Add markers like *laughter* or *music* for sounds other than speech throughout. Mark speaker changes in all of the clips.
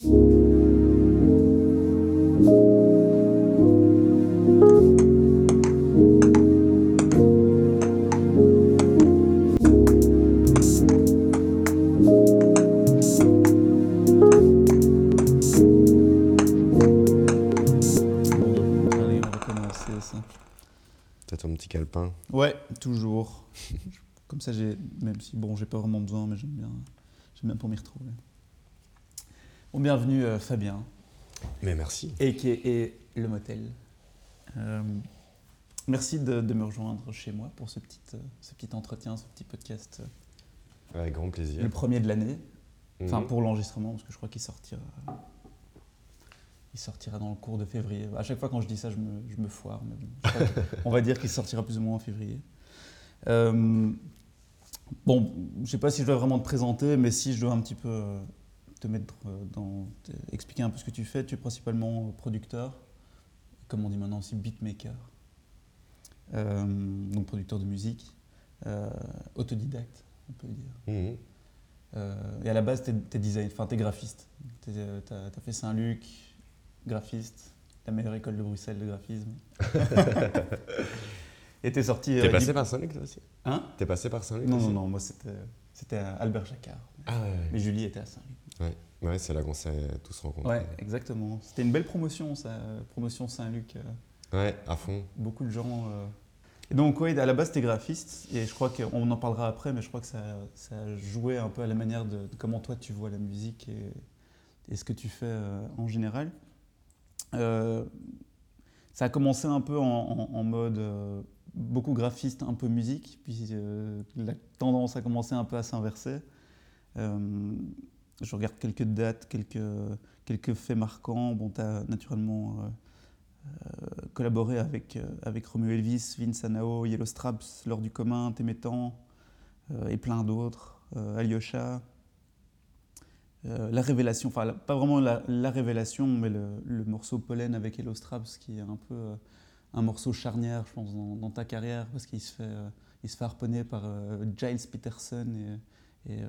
Speaker 1: T'as ton petit calepin.
Speaker 2: Ouais, toujours. *laughs* Comme ça, j'ai, même si bon, j'ai pas vraiment besoin, mais j'aime bien, j'aime bien pour m'y retrouver. Bon, bienvenue euh, Fabien,
Speaker 1: Mais merci.
Speaker 2: et qui est le motel. Euh, merci de, de me rejoindre chez moi pour ce petit, euh, ce petit entretien, ce petit podcast,
Speaker 1: Avec grand plaisir.
Speaker 2: le premier de l'année. Enfin,
Speaker 1: Mhm.
Speaker 2: pour l'enregistrement, parce que je crois qu'il sortira. Il sortira dans le cours de février. À chaque fois quand je dis ça, je me, je me foire. Mais bon, on va dire qu'il sortira plus ou moins en février. Bon, je sais pas si je dois vraiment te présenter, mais si je dois un petit peu te mettre euh, dans. expliquer un peu ce que tu fais. Tu es principalement producteur, comme on dit maintenant aussi beatmaker. Euh, donc producteur de musique, euh, autodidacte, on peut dire.
Speaker 1: Mhm.
Speaker 2: Euh, et à la base, t'es es design, t'es graphiste. T'as as fait Saint-Luc, graphiste, la meilleure école de Bruxelles de graphisme. *laughs* et t'es sorti.
Speaker 1: T'es passé
Speaker 2: dip-
Speaker 1: par Saint-Luc toi aussi?
Speaker 2: Hein?
Speaker 1: T'es passé par Saint-Luc
Speaker 2: Non, non, non, moi c'était à Albert Jacquard.
Speaker 1: Ah ouais.
Speaker 2: Mais Julie était à Saint-Luc.
Speaker 1: Ouais, c'est là qu'on s'est tous rencontrés.
Speaker 2: Ouais, exactement. C'était une belle promotion, ça, promotion Saint-Luc. euh,
Speaker 1: Ouais, à fond.
Speaker 2: beaucoup de gens. euh. Et donc, oui, à la base, t'es graphiste, et je crois qu'on en parlera après, mais je crois que ça, ça a joué un peu à la manière de, de comment toi tu vois la musique et, et ce que tu fais euh, en général. Euh, ça a commencé un peu en, en- en mode beaucoup graphiste, un peu musique, puis la tendance a commencé un peu à s'inverser. Je regarde quelques dates, quelques, quelques faits marquants. Bon, tu as naturellement euh, euh, collaboré avec, euh, avec Elvis, Vince Anao, Yellow Straps, Lors du commun, Témétan euh, et plein d'autres, Alyosha. La révélation, enfin pas vraiment la, la révélation, mais le, morceau Pollen avec Yellow Straps qui est un peu un morceau charnière, je pense, dans, ta carrière parce qu'il se fait, il se fait harponner par Giles Peterson et,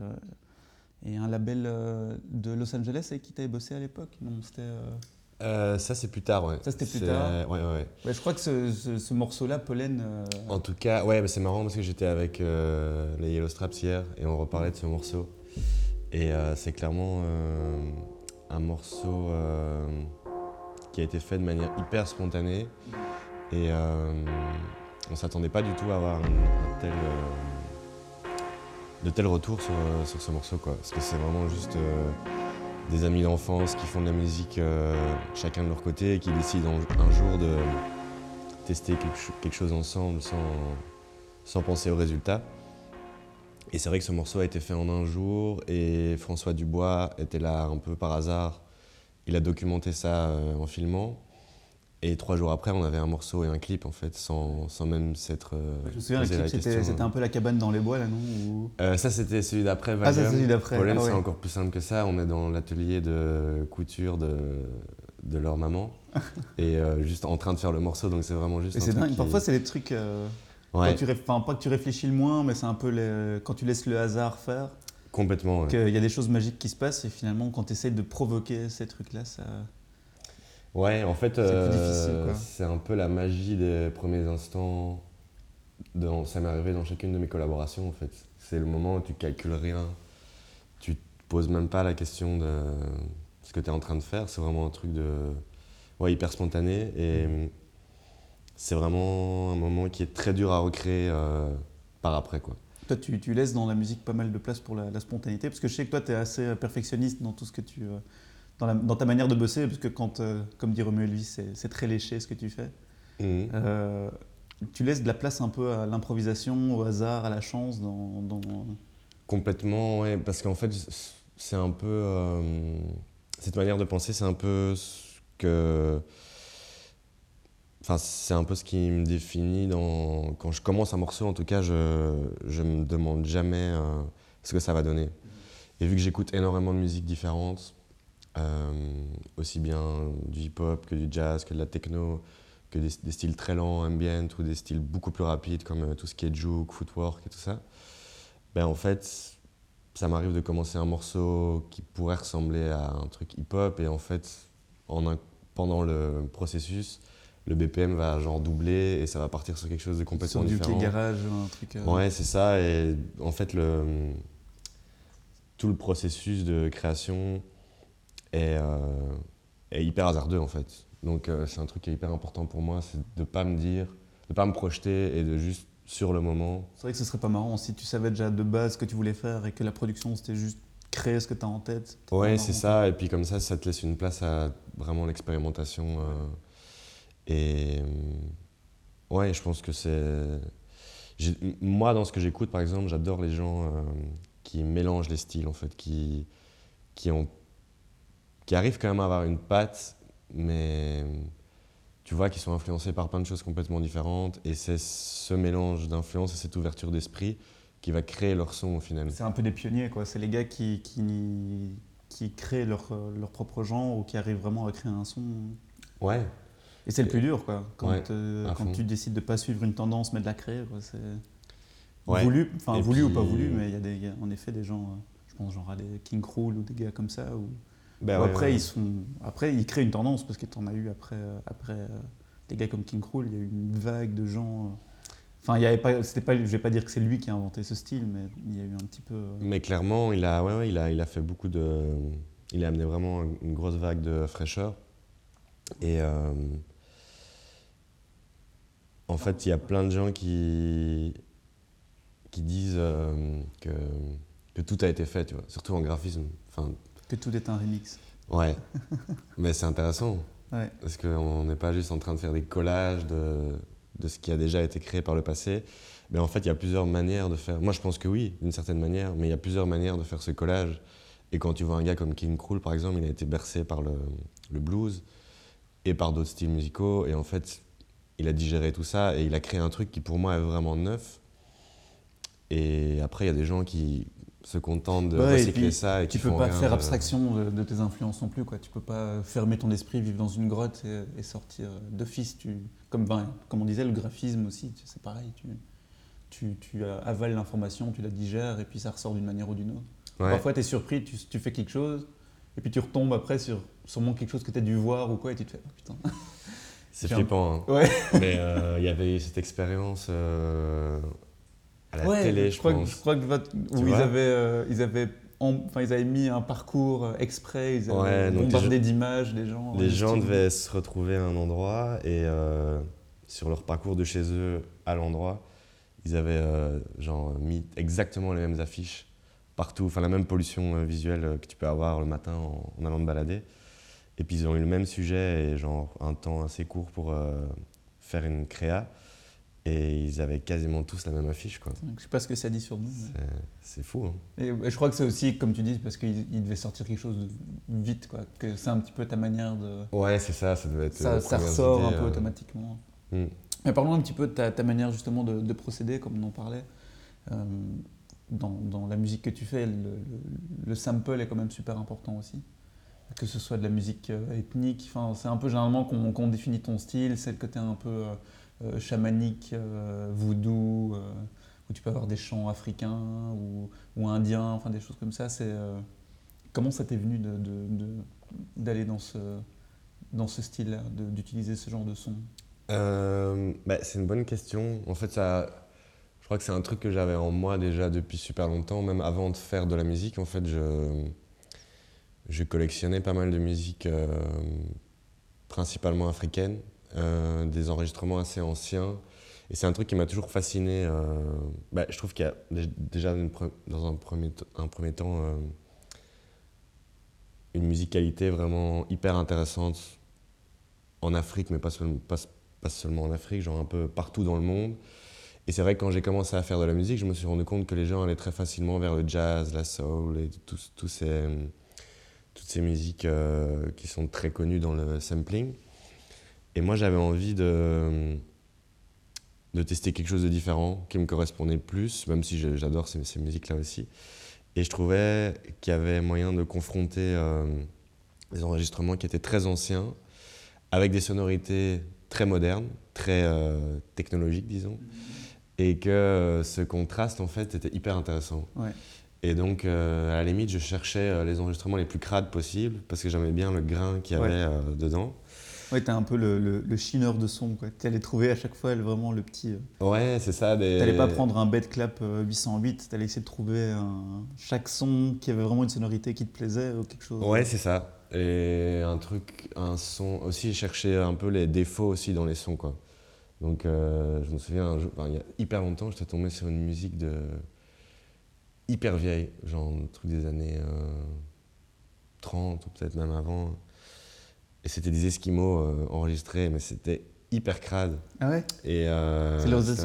Speaker 2: et un label euh, de Los Angeles avec qui tu avais bossé à l'époque. Non, c'était. euh,
Speaker 1: Euh, ça, c'est plus tard, ouais.
Speaker 2: Ça, c'était plus tard.
Speaker 1: Ouais, ouais,
Speaker 2: je crois que ce, ce- ce morceau-là, Pollen.
Speaker 1: En tout cas, ouais, mais c'est marrant parce que j'étais avec les Yellow Straps hier et on reparlait de ce morceau. Et c'est clairement un morceau qui a été fait de manière hyper spontanée. Et euh, on s'attendait pas du tout à avoir un, un tel, euh, de tels retours sur, euh, sur ce morceau. Quoi. Parce que c'est vraiment juste euh, des amis d'enfance qui font de la musique euh, chacun de leur côté et qui décident un, jour de tester quelque, cho- quelque chose ensemble sans, sans penser au résultat. Et c'est vrai que ce morceau a été fait en un jour et François Dubois était là un peu par hasard. Il a documenté ça en filmant. Et trois jours après, on avait un morceau et un clip en fait, sans, sans même s'être. euh,
Speaker 2: Je me souviens, le clip, c'était un peu la cabane dans les bois, là, non Ou-
Speaker 1: Euh, ça, c'était celui d'après.
Speaker 2: Ah, ça, celui d'après.
Speaker 1: Pollen,
Speaker 2: Ah ouais.
Speaker 1: c'est encore plus simple que ça. On est dans l'atelier de couture de, de leur maman. *laughs* et euh, juste en train de faire le morceau, donc c'est vraiment juste.
Speaker 2: Et c'est dingue.
Speaker 1: qui-
Speaker 2: Parfois, c'est des trucs. euh,
Speaker 1: Ouais,
Speaker 2: quand tu réf- enfin, pas que tu réfléchis le moins, mais c'est un peu les- quand tu laisses le hasard faire,
Speaker 1: complètement. ouais.
Speaker 2: qu'il y a des choses magiques qui se passent, et finalement, quand tu essayes de provoquer ces trucs-là, ça.
Speaker 1: Ouais, en fait,
Speaker 2: C'est
Speaker 1: euh, c'est un peu la magie des premiers instants. Dans, ça m'est arrivé dans chacune de mes collaborations, en fait. C'est le moment où tu calcules rien, tu te poses même pas la question de ce que tu es en train de faire. C'est vraiment un truc de, ouais, hyper spontané et c'est vraiment un moment qui est très dur à recréer euh, par après, quoi.
Speaker 2: Toi, tu, tu laisses dans la musique pas mal de place pour la, la spontanéité, parce que je sais que toi, tu es assez perfectionniste dans tout ce que tu. euh, dans, la- dans ta manière de bosser, parce que quand, euh, comme dit Romuald Elvis, c'est très léché ce que tu fais.
Speaker 1: Mhm.
Speaker 2: Euh, tu laisses de la place un peu à l'improvisation, au hasard, à la chance dans. dans-
Speaker 1: Complètement, ouais, parce qu'en fait, c'est un peu. euh, cette manière de penser, c'est un peu ce que. Enfin, c'est un peu ce qui me définit dans. Quand je commence un morceau, en tout cas, je, je me demande jamais ce que ça va donner. Et vu que j'écoute énormément de musiques différentes, aussi bien du hip-hop que du jazz, que de la techno, que des, des styles très lents, ambient, ou des styles beaucoup plus rapides comme euh, tout ce qui est juke, footwork et tout ça, ben en fait, ça m'arrive de commencer un morceau qui pourrait ressembler à un truc hip-hop et en fait, en un- pendant le processus, le BPM va genre doubler et ça va partir sur quelque chose de complètement
Speaker 2: Sur du
Speaker 1: différent.
Speaker 2: K garage, un truc. euh,
Speaker 1: Ouais, c'est ça. Et en fait, le, tout le processus de création est, euh, est hyper hasardeux, en fait. Donc, euh, c'est un truc qui est hyper important pour moi, c'est de pas me dire, de pas me projeter et de juste, sur le moment.
Speaker 2: C'est vrai que ce serait pas marrant si tu savais déjà de base ce que tu voulais faire et que la production c'était juste créer ce que tu as en tête.
Speaker 1: Ouais, c'est ça. Et puis, comme ça, ça te laisse une place à vraiment l'expérimentation. euh, et. Ouais, je pense que c'est. Moi, dans ce que j'écoute, par exemple, j'adore les gens euh, qui mélangent les styles, en fait, qui, qui, ont, qui arrivent quand même à avoir une patte, mais tu vois, qui sont influencés par plein de choses complètement différentes. Et c'est ce mélange d'influence et cette ouverture d'esprit qui va créer leur son au final.
Speaker 2: C'est un peu des pionniers, quoi. C'est les gars qui, qui, qui créent leur, leur propre genre ou qui arrivent vraiment à créer un son.
Speaker 1: Ouais,
Speaker 2: Et c'est le plus dur, quoi. Quand,
Speaker 1: Ouais,
Speaker 2: euh, quand tu décides de pas suivre une tendance mais de la créer. C'est
Speaker 1: Ouais.
Speaker 2: voulu, enfin voulu ou pas voulu, mais il y a des, il y a en effet des gens, euh, je pense genre à des King Krul ou des gars comme ça, où,
Speaker 1: Ben ouais,
Speaker 2: après
Speaker 1: ouais.
Speaker 2: ils sont, après ils créent une tendance parce que t'en as eu après, euh, après euh, des gars comme King Krul, il y a eu une vague de gens. euh, Enfin, il y avait pas, c'était pas, je vais pas dire que c'est lui qui a inventé ce style, mais il y a eu un petit peu.
Speaker 1: Mais clairement, il a, ouais, ouais, il a, il a fait beaucoup de. Il a amené vraiment une grosse vague de fraîcheur. Et euh, en fait, il y a plein de gens qui, qui disent euh, que, que tout a été fait, tu vois, surtout en graphisme. Enfin,
Speaker 2: que tout est un remix.
Speaker 1: ouais. *laughs* Mais c'est intéressant.
Speaker 2: Ouais.
Speaker 1: Parce qu'on n'est pas juste en train de faire des collages de, de ce qui a déjà été créé par le passé. Mais en fait, il y a plusieurs manières de faire. Moi, je pense que oui, d'une certaine manière, mais il y a plusieurs manières de faire ce collage. Et quand tu vois un gars comme King Krul, par exemple, il a été bercé par le, le blues et par d'autres styles musicaux. Et en fait, il a digéré tout ça et il a créé un truc qui, pour moi, est vraiment neuf. Et après, il y a des gens qui se contentent de
Speaker 2: Ouais, et
Speaker 1: recycler
Speaker 2: puis,
Speaker 1: ça et
Speaker 2: Tu peux pas
Speaker 1: rien
Speaker 2: faire abstraction de, de tes influences non plus, quoi. Tu peux pas fermer ton esprit, vivre dans une grotte et, et sortir d'office. Tu, comme, ben, comme on disait, le graphisme aussi, c'est pareil. Tu, tu, tu avales l'information, tu la digères et puis ça ressort d'une manière ou d'une autre.
Speaker 1: Ouais.
Speaker 2: Parfois, tu es surpris, tu, tu fais quelque chose et puis tu retombes après sur sûrement quelque chose que tu as dû voir ou quoi et tu te fais, oh, putain.
Speaker 1: C'est *laughs* flippant. hein.
Speaker 2: Ouais.
Speaker 1: Mais euh, il y avait eu cette expérience euh, à la
Speaker 2: Ouais,
Speaker 1: télé,
Speaker 2: je,
Speaker 1: je,
Speaker 2: crois, que-
Speaker 1: pense.
Speaker 2: je crois que votre- où ils avaient, euh, ils, avaient en- enfin, ils avaient mis un parcours euh, exprès, ils avaient
Speaker 1: Ouais,
Speaker 2: bombardé d'images des gens.
Speaker 1: Les gens devaient se retrouver à un endroit et euh, sur leur parcours de chez eux à l'endroit, ils avaient euh, genre mis exactement les mêmes affiches partout, enfin la même pollution visuelle que tu peux avoir le matin en, en allant te balader. Et puis ils ont eu le même sujet et genre un temps assez court pour euh, faire une créa. Et ils avaient quasiment tous la même affiche, quoi.
Speaker 2: Je sais pas ce que ça dit sur nous. mais-
Speaker 1: C'est- fou, hein.
Speaker 2: Et, je crois que c'est aussi, comme tu dis, parce qu'il il devait sortir quelque chose de vite, quoi. Que c'est un petit peu ta manière de.
Speaker 1: Ouais, c'est ça, ça devait être.
Speaker 2: Ça,
Speaker 1: les
Speaker 2: ça ressort un peu
Speaker 1: euh,
Speaker 2: automatiquement.
Speaker 1: hmm.
Speaker 2: Mais parlons un petit peu de ta, ta manière justement de, de procéder, comme on en parlait. Euh, dans, dans la musique que tu fais, le, le- le sample est quand même super important aussi. Que ce soit de la musique euh, ethnique, c'est un peu généralement qu'on qu'on définit ton style, c'est le côté un peu euh, euh, chamanique, euh, voodoo, euh, où tu peux avoir des chants africains ou, ou indiens, enfin des choses comme ça. C'est comment ça t'est venu d'aller dans ce dans ce style-là, d'utiliser ce genre de son?
Speaker 1: Euh, bah, c'est une bonne question. En fait, ça, je crois que c'est un truc que j'avais en moi déjà depuis super longtemps, même avant de faire de la musique. En fait, je, je collectionnais pas mal de musique, principalement africaine, euh, des enregistrements assez anciens. Et c'est un truc qui m'a toujours fasciné. euh, bah, je trouve qu'il y a dé- déjà dans un premier, un premier temps euh, une musicalité vraiment hyper intéressante en Afrique, mais pas, pas, pas seulement en Afrique, genre un peu partout dans le monde. Et c'est vrai que quand j'ai commencé à faire de la musique, je me suis rendu compte que les gens allaient très facilement vers le jazz, la soul et ces, toutes ces musiques qui sont très connues dans le sampling. Et moi, j'avais envie de, de tester quelque chose de différent qui me correspondait plus, même si j'adore ces, ces musiques-là aussi. Et je trouvais qu'il y avait moyen de confronter euh, des enregistrements qui étaient très anciens avec des sonorités très modernes, très euh, technologiques, disons, et que euh, ce contraste, en fait, était hyper intéressant.
Speaker 2: Ouais.
Speaker 1: Et donc, euh, à la limite, je cherchais les enregistrements les plus crades possibles parce que j'aimais bien le grain qu'il y avait
Speaker 2: Ouais.
Speaker 1: dedans.
Speaker 2: Ouais, t'es un peu le, le, le chineur de son, quoi. T'allais trouver à chaque fois vraiment le petit. euh,
Speaker 1: Ouais, c'est ça. Des...
Speaker 2: T'allais pas prendre un bed clap euh, 808, t'allais essayer de trouver un- chaque son qui avait vraiment une sonorité qui te plaisait ou quelque chose.
Speaker 1: Ouais, c'est ça. Et un truc, un son. Aussi, chercher un peu les défauts aussi dans les sons, quoi. Donc, euh, je me souviens, un jour- enfin, il y a hyper longtemps, j'étais tombé sur une musique de. hyper vieille, genre un truc des années euh, 30 ou peut-être même avant. Et c'était des Esquimaux euh, enregistrés, mais c'était hyper crade.
Speaker 2: Ah ouais?
Speaker 1: Et, euh,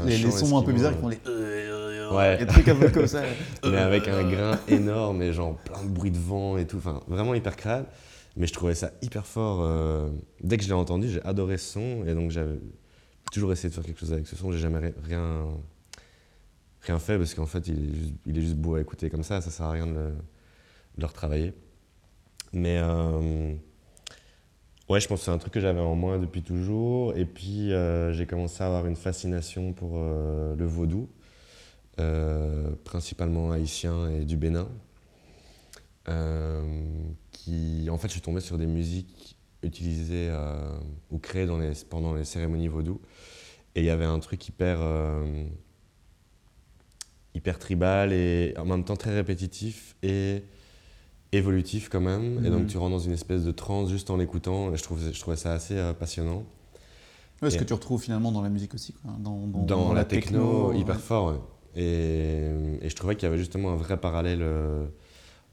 Speaker 2: les, sons un peu bizarres qui font les. euh,
Speaker 1: Ouais.
Speaker 2: Des trucs un peu comme ça. *laughs*
Speaker 1: mais avec un grain énorme et genre plein de bruit de vent et tout, enfin vraiment hyper crade. Mais je trouvais ça hyper fort. Dès que je l'ai entendu, j'ai adoré ce son et donc j'avais toujours essayé de faire quelque chose avec ce son. J'ai jamais ri- rien, rien fait parce qu'en fait il est, juste, il est juste beau à écouter comme ça, ça sert à rien de le, de le retravailler. Mais euh, ouais, je pense que c'est un truc que j'avais en moi depuis toujours. Et puis euh, j'ai commencé à avoir une fascination pour euh, le vaudou euh, principalement haïtien et du Bénin. Qui, en fait, je suis tombé sur des musiques utilisées ou créées dans les, pendant les cérémonies vaudou. Et il y avait un truc hyper, hyper tribal et en même temps très répétitif et évolutif quand même. Et donc
Speaker 2: Mhm.
Speaker 1: tu rentres dans une espèce de transe juste en l'écoutant. Et je, trouve, je trouvais ça assez euh, passionnant.
Speaker 2: Ouais, ce
Speaker 1: Et-
Speaker 2: que tu retrouves finalement dans la musique aussi, quoi. Dans, dans-
Speaker 1: dans, la, techno,
Speaker 2: ouais.
Speaker 1: hyper fort. ouais. Et, et je trouvais qu'il y avait justement un vrai parallèle euh,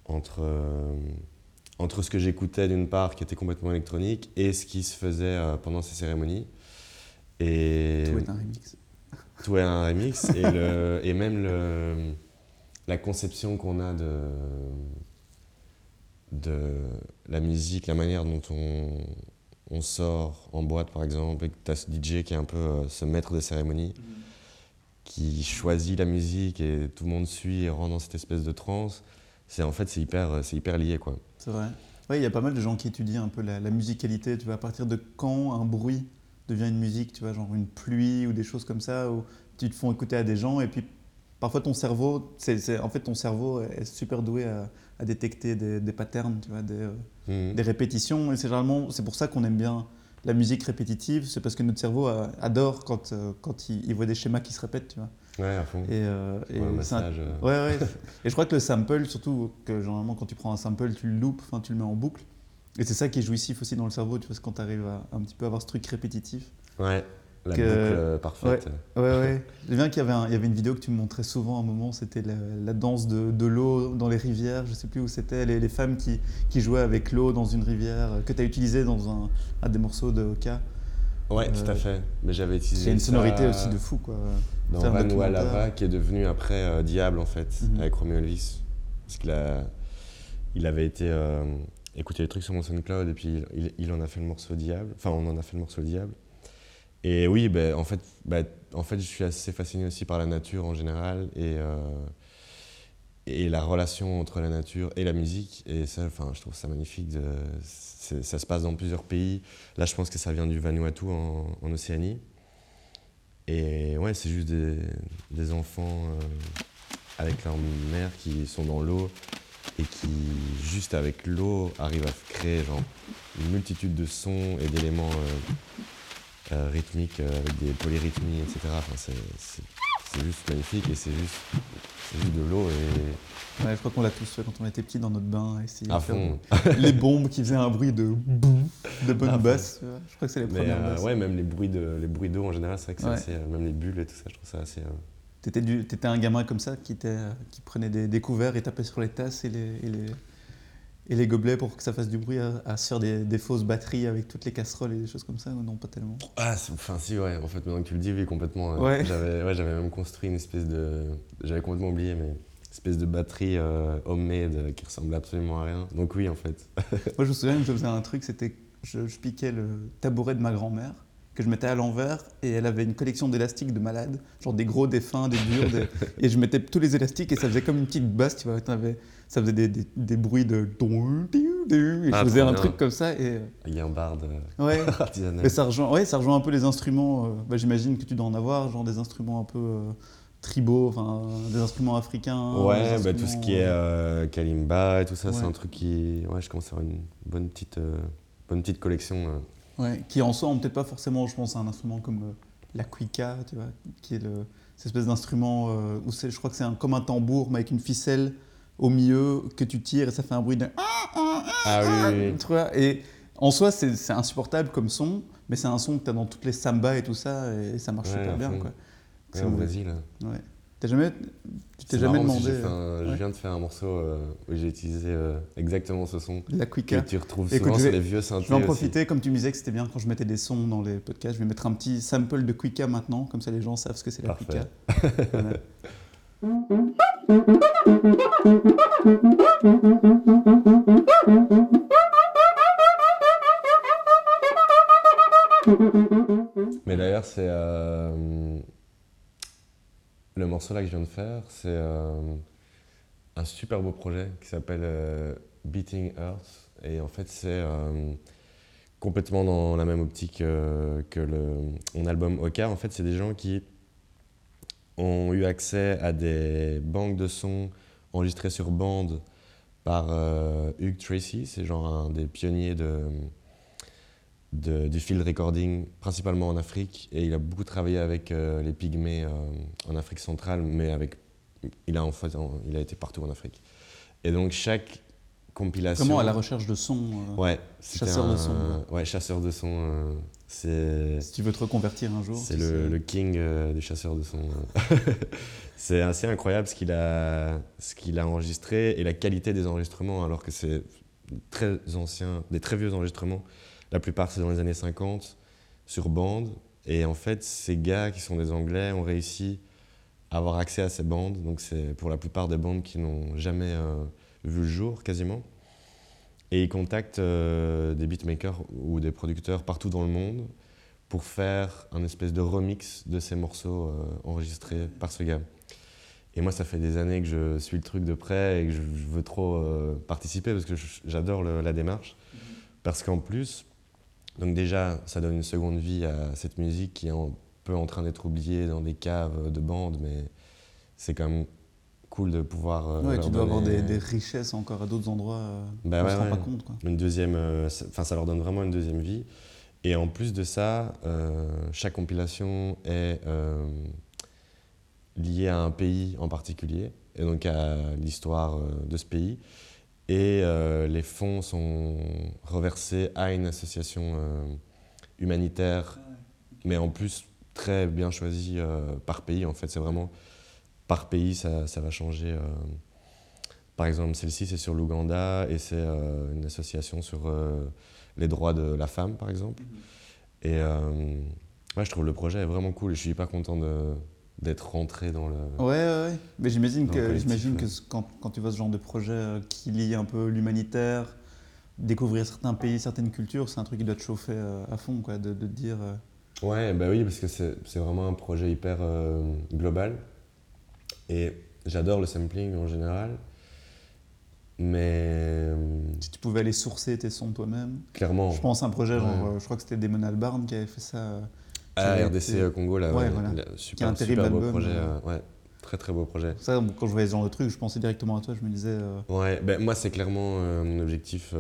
Speaker 1: entre, euh, entre ce que j'écoutais d'une part, qui était complètement électronique, et ce qui se faisait euh, pendant ces cérémonies. Et
Speaker 2: Tout est un remix. *laughs*
Speaker 1: tout est un remix, et, le, et même le, la conception qu'on a de, de la musique, la manière dont on, on sort en boîte par exemple, et que tu as ce DJ qui est un peu euh, ce maître de cérémonie qui choisit la musique et tout le monde suit et rentre dans cette espèce de transe, c'est en fait c'est hyper, c'est hyper lié quoi.
Speaker 2: C'est vrai. Ouais, il y a pas mal de gens qui étudient un peu la, la musicalité. Tu vois, à partir de quand un bruit devient une musique, tu vois, genre une pluie ou des choses comme ça, où tu te font écouter à des gens et puis parfois ton cerveau, c'est, en fait ton cerveau est super doué à, à détecter des, des patterns, tu vois, des, euh,
Speaker 1: Mhm.
Speaker 2: des répétitions. Et c'est généralement, c'est pour ça qu'on aime bien la musique répétitive, c'est parce que notre cerveau euh, adore quand, euh, quand il, il voit des schémas qui se répètent, tu vois.
Speaker 1: Ouais, à fond.
Speaker 2: Et, euh,
Speaker 1: un massage, euh.
Speaker 2: Ouais, ouais. *laughs* Et je crois que le sample, surtout que généralement quand tu prends un sample, tu le loupes, enfin tu le mets en boucle. Et c'est ça qui est jouissif aussi dans le cerveau, tu vois, quand tu arrives à un petit peu avoir ce truc répétitif.
Speaker 1: Ouais, la
Speaker 2: Que-
Speaker 1: boucle euh, parfaite.
Speaker 2: Ouais, ouais. Je me souviens qu'il y avait, un- il y avait une vidéo que tu me montrais souvent à un moment, c'était la, la danse de, de l'eau dans les rivières, je sais plus où c'était, les, les femmes qui, qui jouaient avec l'eau dans une rivière, euh, que tu as utilisé dans un, des morceaux de Oka.
Speaker 1: Ouais, tout
Speaker 2: Euh,
Speaker 1: à fait. Mais j'avais utilisé
Speaker 2: C'est une
Speaker 1: ça
Speaker 2: sonorité aussi de fou, quoi.
Speaker 1: dans
Speaker 2: documentaire.
Speaker 1: Lava qui est devenu après euh, Diable en fait,
Speaker 2: Mhm.
Speaker 1: avec Romeo Elvis. Parce qu'il a, il avait été euh, écouter les trucs sur mon SoundCloud et puis il, il- il en a fait le morceau Diable. Enfin, on en a fait le morceau Diable. Et oui, ben, en, fait, ben, en fait, je suis assez fasciné aussi par la nature en général et, euh, et la relation entre la nature et la musique. Et ça, je trouve ça magnifique. Ça se passe dans plusieurs pays. Là, je pense que ça vient du Vanuatu en, en Océanie. Et ouais, c'est juste des, des enfants euh, avec leur mère qui sont dans l'eau et qui, juste avec l'eau, arrivent à créer genre, une multitude de sons et d'éléments euh, euh, rythmiques euh, avec des polyrythmies, etc. Enfin, c'est, juste magnifique et c'est juste, juste de l'eau et
Speaker 2: Ouais, je crois qu'on l'a tous fait quand on était petit dans notre bain, essayer
Speaker 1: à
Speaker 2: de faire
Speaker 1: fond. *laughs*
Speaker 2: les bombes qui faisaient un bruit de boum, de bonne
Speaker 1: fond.
Speaker 2: basse. Je crois que c'est les premières
Speaker 1: euh,
Speaker 2: basses.
Speaker 1: ouais, même les bruits, de, les bruits d'eau en général, c'est vrai que c'est
Speaker 2: Ouais.
Speaker 1: assez, euh, même les bulles et tout ça, je trouve ça assez.
Speaker 2: T'étais, un gamin comme ça qui, qui prenait des, couverts et tapait sur les tasses et les, et les, et les gobelets pour que ça fasse du bruit à, à se faire des, des fausses batteries avec toutes les casseroles et des choses comme ça Non, pas tellement?
Speaker 1: Ah, enfin si, ouais, en fait, maintenant que tu le dis, oui, complètement. euh,
Speaker 2: Ouais.
Speaker 1: J'avais, ouais, même construit une espèce de... J'avais complètement oublié, mais espèce de batterie euh, homemade euh, qui ressemblait absolument à rien. Donc oui, en fait. *laughs*
Speaker 2: Moi, je me souviens que je faisais un truc, c'était que je, je piquais le tabouret de ma grand-mère, que je mettais à l'envers, et elle avait une collection d'élastiques de malade, genre des gros, des fins, des durs, des- *laughs* et je mettais tous les élastiques, et ça faisait comme une petite basse, tu vois, t'avais- ça faisait des, des- des bruits de... Et je
Speaker 1: Ah,
Speaker 2: faisais un
Speaker 1: bien.
Speaker 2: truc comme ça, et...
Speaker 1: Il y a un barde euh,
Speaker 2: Ouais, *laughs*
Speaker 1: artisanal.
Speaker 2: Ça rejoint, ouais, ça rejoint un peu les instruments. euh, bah, J'imagine que tu dois en avoir, genre des instruments un peu euh, tribaux, enfin, des instruments africains.
Speaker 1: Ouais,
Speaker 2: des
Speaker 1: bah, tout ce
Speaker 2: instruments,
Speaker 1: qui est
Speaker 2: euh,
Speaker 1: euh, kalimba et tout ça, c'est un truc qui. Ouais, je commence à avoir une bonne petite, bonne petite collection.
Speaker 2: ouais, qui en soi ont peut-être pas forcément, je pense, un instrument comme la cuica, tu vois, qui est le, cette espèce d'instrument où c'est, je crois que c'est un, comme un tambour, mais avec une ficelle au milieu que tu tires et ça fait un bruit de.
Speaker 1: Ah oui, oui, oui.
Speaker 2: Tu vois, et en soi, c'est insupportable comme son, mais c'est un son que tu as dans toutes les sambas et tout ça, et ça marche
Speaker 1: Ouais,
Speaker 2: super bien. Quoi.
Speaker 1: Ouais,
Speaker 2: C'est-
Speaker 1: au Brésil. euh.
Speaker 2: Ouais. T'as jamais, tu t'es jamais
Speaker 1: que
Speaker 2: demandé
Speaker 1: fait un- Je
Speaker 2: ouais.
Speaker 1: viens de faire un morceau euh, où j'ai utilisé euh, exactement ce son
Speaker 2: euh, la
Speaker 1: que
Speaker 2: cuica
Speaker 1: tu retrouves
Speaker 2: Écoute,
Speaker 1: souvent
Speaker 2: je
Speaker 1: sur les vieux synthés.
Speaker 2: Je vais en
Speaker 1: aussi.
Speaker 2: profiter, comme tu me disais que c'était bien quand je mettais des sons dans les podcasts, je vais mettre un petit sample de Quicka maintenant, comme ça les gens savent ce que c'est la. Quicka. *laughs* Voilà. *laughs*
Speaker 1: Mais d'ailleurs, c'est. euh, le morceau là que je viens de faire, c'est euh, un super beau projet qui s'appelle euh, Beating Earth. Et en fait, c'est complètement dans la même optique que mon album Oka. En fait, c'est des gens qui ont eu accès à des banques de sons enregistrées sur bande par euh, Hugh Tracy. C'est genre un des pionniers de du field recording, principalement en Afrique. Et il a beaucoup travaillé avec euh, les pygmées euh, en Afrique centrale, mais avec, il, a en fait, il a été partout en Afrique. Et donc chaque compilation...
Speaker 2: Vraiment à la recherche de sons, euh,
Speaker 1: Ouais,
Speaker 2: Chasseur de sons,
Speaker 1: Ouais, chasseur de son. euh, c'est
Speaker 2: si tu veux te reconvertir un jour.
Speaker 1: c'est le, le king euh, des chasseurs de son. *laughs* c'est assez incroyable ce qu'il a, ce qu'il a enregistré et la qualité des enregistrements, alors que c'est très ancien, des très vieux enregistrements. La plupart, c'est dans les années 50, sur bande. Et en fait, ces gars qui sont des Anglais ont réussi à avoir accès à ces bandes. Donc, c'est pour la plupart des bandes qui n'ont jamais euh, vu le jour, quasiment. Et ils contactent euh, des beatmakers ou des producteurs partout dans le monde pour faire un espèce de remix de ces morceaux euh, enregistrés par ce gars. Et moi, ça fait des années que je suis le truc de près et que je, veux trop euh, participer parce que j'adore la démarche. Parce qu'en plus, donc déjà, ça donne une seconde vie à cette musique qui est un peu en train d'être oubliée dans des caves de bandes, mais c'est quand même cool de pouvoir. euh,
Speaker 2: Ouais,
Speaker 1: leur
Speaker 2: tu dois avoir des, des richesses encore à d'autres endroits. euh,
Speaker 1: Bah
Speaker 2: on
Speaker 1: ouais,
Speaker 2: se rend
Speaker 1: ouais.
Speaker 2: pas compte. Quoi.
Speaker 1: une deuxième, euh, ça- enfin ça leur donne vraiment une deuxième vie. Et en plus de ça, euh, chaque compilation est euh, liée à un pays en particulier, et donc à l'histoire de ce pays. Et les fonds sont reversés à une association humanitaire, mais en plus très bien choisie par pays. En fait, c'est vraiment par pays, ça, ça va changer. euh, par exemple, celle-ci, c'est sur l'Ouganda et c'est euh, une association sur euh, les droits de la femme, par exemple. Et euh, ouais, je trouve le projet vraiment cool et je suis hyper content de- d'être rentré dans le.
Speaker 2: Ouais, ouais, ouais. Mais j'imagine que, j'imagine que
Speaker 1: ouais.
Speaker 2: quand, quand tu vois ce genre de projet euh, qui lie un peu l'humanitaire, découvrir certains pays, certaines cultures, c'est un truc qui doit te chauffer euh, à fond, quoi, de, de te dire. euh,
Speaker 1: Ouais, bah oui, parce que c'est c'est vraiment un projet hyper global. Et j'adore le sampling en général. Mais euh,
Speaker 2: si tu pouvais aller sourcer tes sons toi-même.
Speaker 1: clairement,
Speaker 2: Je pense à un projet,
Speaker 1: Ouais.
Speaker 2: euh, je crois que c'était Damon Albarn qui avait fait ça. euh, avait
Speaker 1: RDC
Speaker 2: été-
Speaker 1: Congo, là,
Speaker 2: Ouais,
Speaker 1: ouais,
Speaker 2: voilà. Qui a
Speaker 1: super,
Speaker 2: un terrible
Speaker 1: super beau
Speaker 2: album,
Speaker 1: projet.
Speaker 2: euh.
Speaker 1: ouais, très très beau projet.
Speaker 2: Ça, quand je voyais ce genre de truc, je pensais directement à toi. Je me disais. euh,
Speaker 1: Ouais, ben moi c'est clairement euh, mon objectif,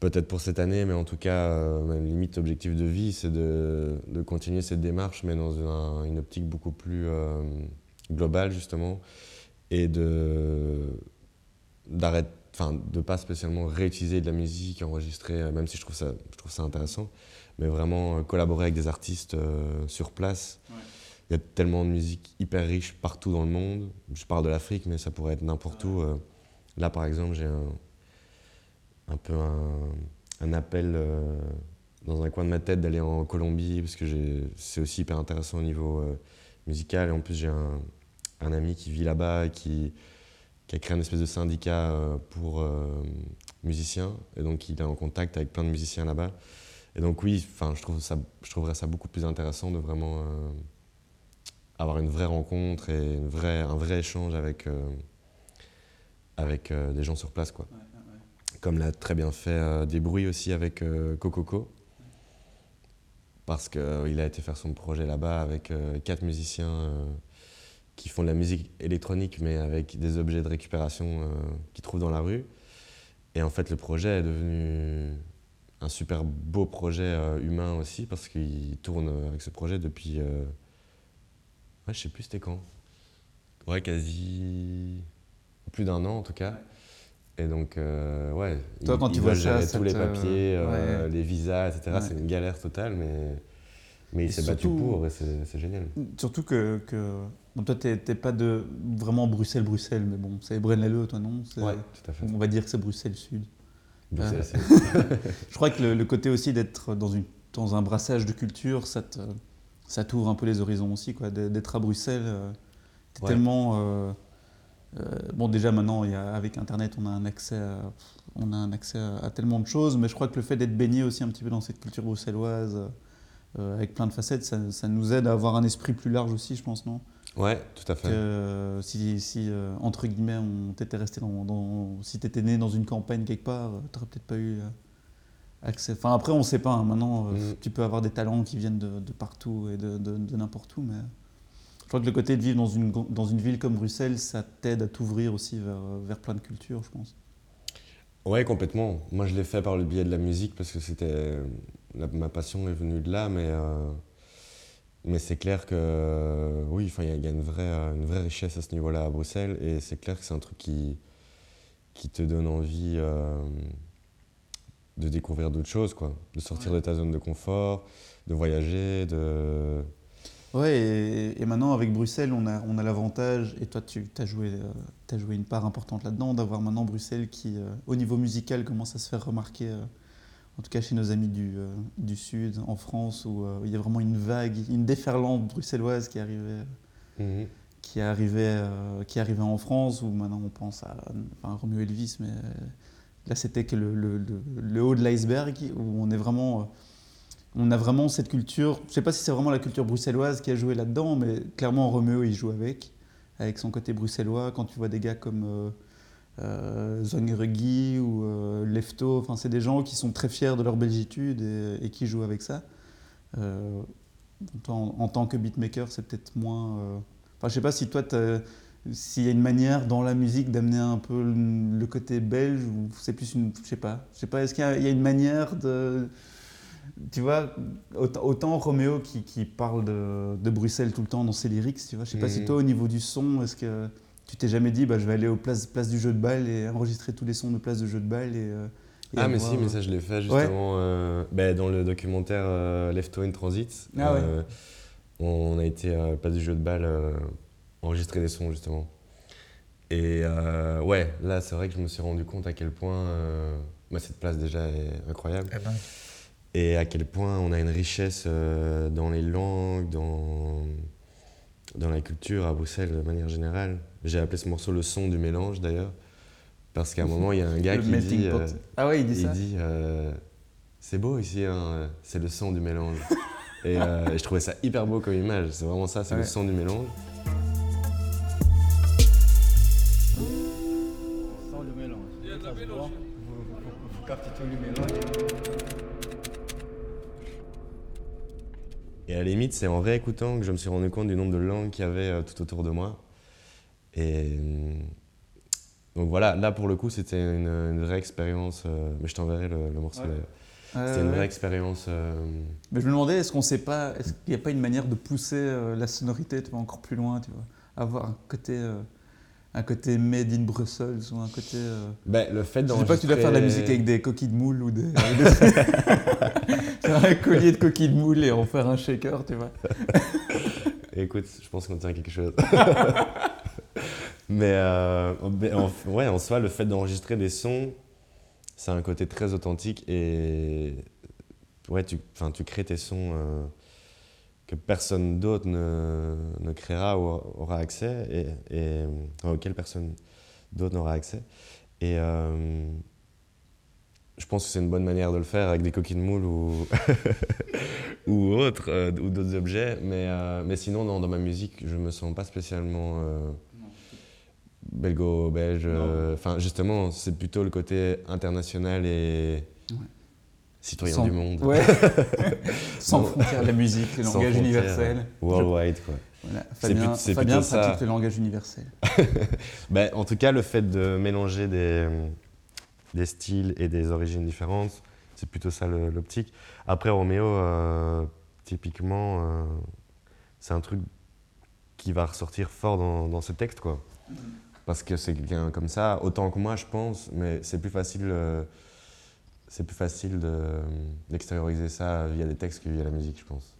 Speaker 1: peut-être pour cette année, mais en tout cas, euh, limite objectif de vie, c'est de, de continuer cette démarche, mais dans un- une optique beaucoup plus euh, globale justement, et de d'arrêter, enfin de pas spécialement réutiliser de la musique enregistrée, euh, même si je trouve ça, je trouve ça intéressant, mais vraiment collaborer avec des artistes euh, sur place. Il y a tellement de musique hyper riche partout dans le monde. Je parle de l'Afrique, mais ça pourrait être n'importe où. Euh, Là, par exemple, j'ai un, un peu un, un appel euh, dans un coin de ma tête d'aller en Colombie, parce que c'est aussi hyper intéressant au niveau euh, musical. Et en plus, j'ai un, un ami qui vit là-bas et qui, qui a créé un espèce de syndicat euh, pour musiciens. Et donc, il est en contact avec plein de musiciens là-bas. Et donc, oui, je, trouve ça, je trouverais ça beaucoup plus intéressant de vraiment avoir une vraie rencontre et une un vrai échange avec, avec des gens sur place. Quoi. Comme l'a très bien fait euh, Des Bruits aussi avec euh, Cococo. parce qu'il a été faire son projet là-bas avec quatre musiciens qui font de la musique électronique, mais avec des objets de récupération qu'ils trouvent dans la rue. Et en fait, le projet est devenu un super beau projet humain aussi, parce qu'il tourne avec ce projet depuis. Euh, ouais, je sais plus c'était quand. Ouais, quasi. Plus d'un an en tout cas. Et donc, euh, ouais,
Speaker 2: Toi, quand tu vois
Speaker 1: tous les papiers, euh, les visas, etc. C'est une galère totale, mais, mais il s'est battu pour et c'est génial.
Speaker 2: Surtout que, que bon, toi, tu n'es pas de vraiment Bruxelles-Bruxelles, mais bon, c'est Brenneleu, toi, non?
Speaker 1: Ouais, tout à fait.
Speaker 2: On va dire que c'est Bruxelles-Sud.
Speaker 1: Bruxelles *laughs*
Speaker 2: je crois que le, côté aussi d'être dans, une, dans un brassage de culture, ça ça t'ouvre un peu les horizons aussi, quoi. D'être à Bruxelles, euh, tellement euh, bon, déjà maintenant, il y a, avec Internet, on a un accès, à, on a un accès à, tellement de choses, mais je crois que le fait d'être baigné aussi un petit peu dans cette culture bruxelloise, euh, avec plein de facettes, ça, nous aide à avoir un esprit plus large aussi, je pense, non?
Speaker 1: Ouais, tout à fait.
Speaker 2: Que, si, si euh, entre guillemets, on t'était resté dans, dans si t'étais né dans une campagne quelque part, t'aurais peut-être pas eu accès. Enfin, après, on sait pas. Hein. maintenant, mm. tu peux avoir des talents qui viennent de, de partout et de, de n'importe où, mais je crois que le côté de vivre dans une, dans une ville comme Bruxelles, ça t'aide à t'ouvrir aussi vers, vers, plein de cultures, je pense.
Speaker 1: Ouais, complètement. Moi, je l'ai fait par le biais de la musique parce que c'était ma passion est venue de là, mais euh, mais c'est clair que oui, enfin, il y, a une vraie une vraie richesse à ce niveau-là à Bruxelles, et c'est clair que c'est un truc qui qui te donne envie euh, de découvrir d'autres choses, quoi, de sortir de ta zone de confort, de voyager, de
Speaker 2: Ouais, et, maintenant avec Bruxelles, on a, on a l'avantage, et toi tu as joué, euh, as joué une part importante là-dedans, d'avoir maintenant Bruxelles qui, euh, au niveau musical, commence à se faire remarquer, euh, en tout cas chez nos amis du, du Sud, en France, où il y a vraiment une vague, une déferlante bruxelloise qui arrivait, mhm. qui, arrivait, qui arrivait en France, où maintenant on pense à enfin, Romeo Elvis, mais là c'était que le, le, le haut de l'iceberg, où on est vraiment on a vraiment cette culture, je ne sais pas si c'est vraiment la culture bruxelloise qui a joué là-dedans, mais clairement Roméo il joue avec, avec son côté bruxellois. Quand tu vois des gars comme euh, euh ou euh, Lefto, c'est des gens qui sont très fiers de leur belgitude et, qui jouent avec ça. Euh, en, tant que beatmaker, c'est peut-être moins. Enfin, je sais pas si toi, s'il y a une manière dans la musique d'amener un peu le, côté belge ou c'est plus une. Je sais pas. Je sais pas. Est-ce qu'il y, a une manière de tu vois, autant, Roméo qui, parle de, Bruxelles tout le temps dans ses lyrics, tu vois, je sais pas si toi au niveau du son, est-ce que tu t'es jamais dit, bah, je vais aller aux places, place du jeu de balle et enregistrer tous les sons de place de jeu de balle et, euh,
Speaker 1: Ah mais si, mais ça je l'ai fait justement euh, ben, dans le documentaire euh, Left in Transit.
Speaker 2: Ah
Speaker 1: on a été à place du jeu de balle enregistrer des sons justement. Et ouais, là c'est vrai que je me suis rendu compte à quel point bah, cette place déjà est incroyable. Eh ben et à quel point on a une richesse euh, dans les langues, dans, dans la culture à Bruxelles de manière générale. J'ai appelé ce morceau le son du mélange d'ailleurs, parce qu'à un moment il y a un gars qui dit,
Speaker 2: euh, ah ouais, il dit
Speaker 1: il dit euh, c'est beau ici, hein, c'est le son du mélange. *laughs* et, je trouvais ça hyper beau comme image, c'est vraiment ça, c'est le son du mélange.
Speaker 2: Le son du mélange. Vous, captez tout le mélange.
Speaker 1: Et à la limite, c'est en réécoutant que je me suis rendu compte du nombre de langues qu'il y avait euh, tout autour de moi. Et euh, donc voilà, là pour le coup, c'était une, vraie expérience. Euh, mais je t'enverrai le, morceau C'était une vraie expérience.
Speaker 2: Mais je me demandais, est-ce qu'on sait pas, est-ce qu'il n'y a pas une manière de pousser la sonorité tu vois, encore plus loin, tu vois, avoir un côté un côté made in Brussels ou un côté.
Speaker 1: Ben, le fait
Speaker 2: Je sais pas que tu dois faire de la musique avec des coquilles de moule ou des. faire *laughs* un collier de coquilles de moule et en faire un shaker, tu vois. *laughs*
Speaker 1: Écoute, je pense qu'on tient quelque chose. *laughs* Mais euh, en, ouais, en soi, le fait d'enregistrer des sons, c'est un côté très authentique et ouais, tu, tu crées tes sons euh, que personne d'autre ne, ne, créera ou aura accès et, et auxquels personne d'autre n'aura accès. Et, euh, je pense que c'est une bonne manière de le faire avec des coquilles de moule ou, *laughs* ou autres, euh, ou d'autres objets. Mais, euh, mais sinon, dans, dans, ma musique, je me sens pas spécialement belgo-belge. Enfin, justement, c'est plutôt le côté international et citoyen
Speaker 2: Sans-
Speaker 1: du monde.
Speaker 2: Ouais. *laughs* Sans frontières la musique, le langage universel.
Speaker 1: Worldwide, quoi.
Speaker 2: Voilà.
Speaker 1: C'est
Speaker 2: Fabien,
Speaker 1: ça.
Speaker 2: le langage universel. *laughs*
Speaker 1: Ben, en tout cas, le fait de mélanger des, des styles et des origines différentes, c'est plutôt ça l'optique. Après, Roméo, euh, typiquement, euh, c'est un truc qui va ressortir fort dans, dans ce texte, quoi. Parce que c'est quelqu'un comme ça, autant que moi, je pense, mais c'est plus facile, euh, c'est plus facile de- d'extérioriser ça via des textes que via la musique, je pense.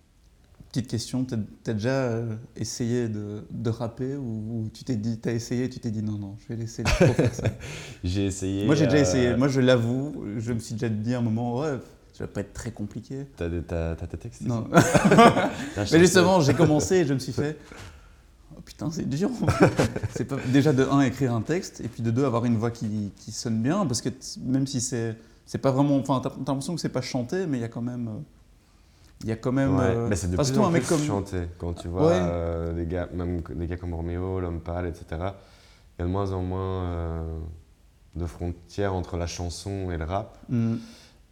Speaker 2: Petite question, t'as as déjà euh, essayé de, de rapper ou, ou tu t'es dit, t'as essayé tu t'es dit non, non, je vais laisser le pro faire ça *laughs*
Speaker 1: J'ai essayé.
Speaker 2: Moi j'ai déjà
Speaker 1: euh,
Speaker 2: essayé, moi je l'avoue, je me suis déjà dit à un moment, ouais, ça va pas être très compliqué.
Speaker 1: T'as des- t'as- t'as tes textes
Speaker 2: Non. *laughs* *laughs* Mais justement, j'ai commencé et je me suis fait, oh putain, c'est dur. c'est pas déjà de un écrire un texte et puis de deux avoir une voix qui, qui sonne bien parce que même si c'est c'est pas vraiment, enfin t'as l'impression que c'est pas chanté, mais il y a quand même, euh, il y a quand même.
Speaker 1: Ouais,
Speaker 2: euh,
Speaker 1: mais c'est de plus en plus
Speaker 2: comme
Speaker 1: chanté. Quand tu vois
Speaker 2: Ouais.
Speaker 1: euh, des gars, même des gars comme Roméo, L'Homme Pâle, etc., il y a de moins en moins euh, de frontières entre la chanson et le rap.
Speaker 2: Hmm.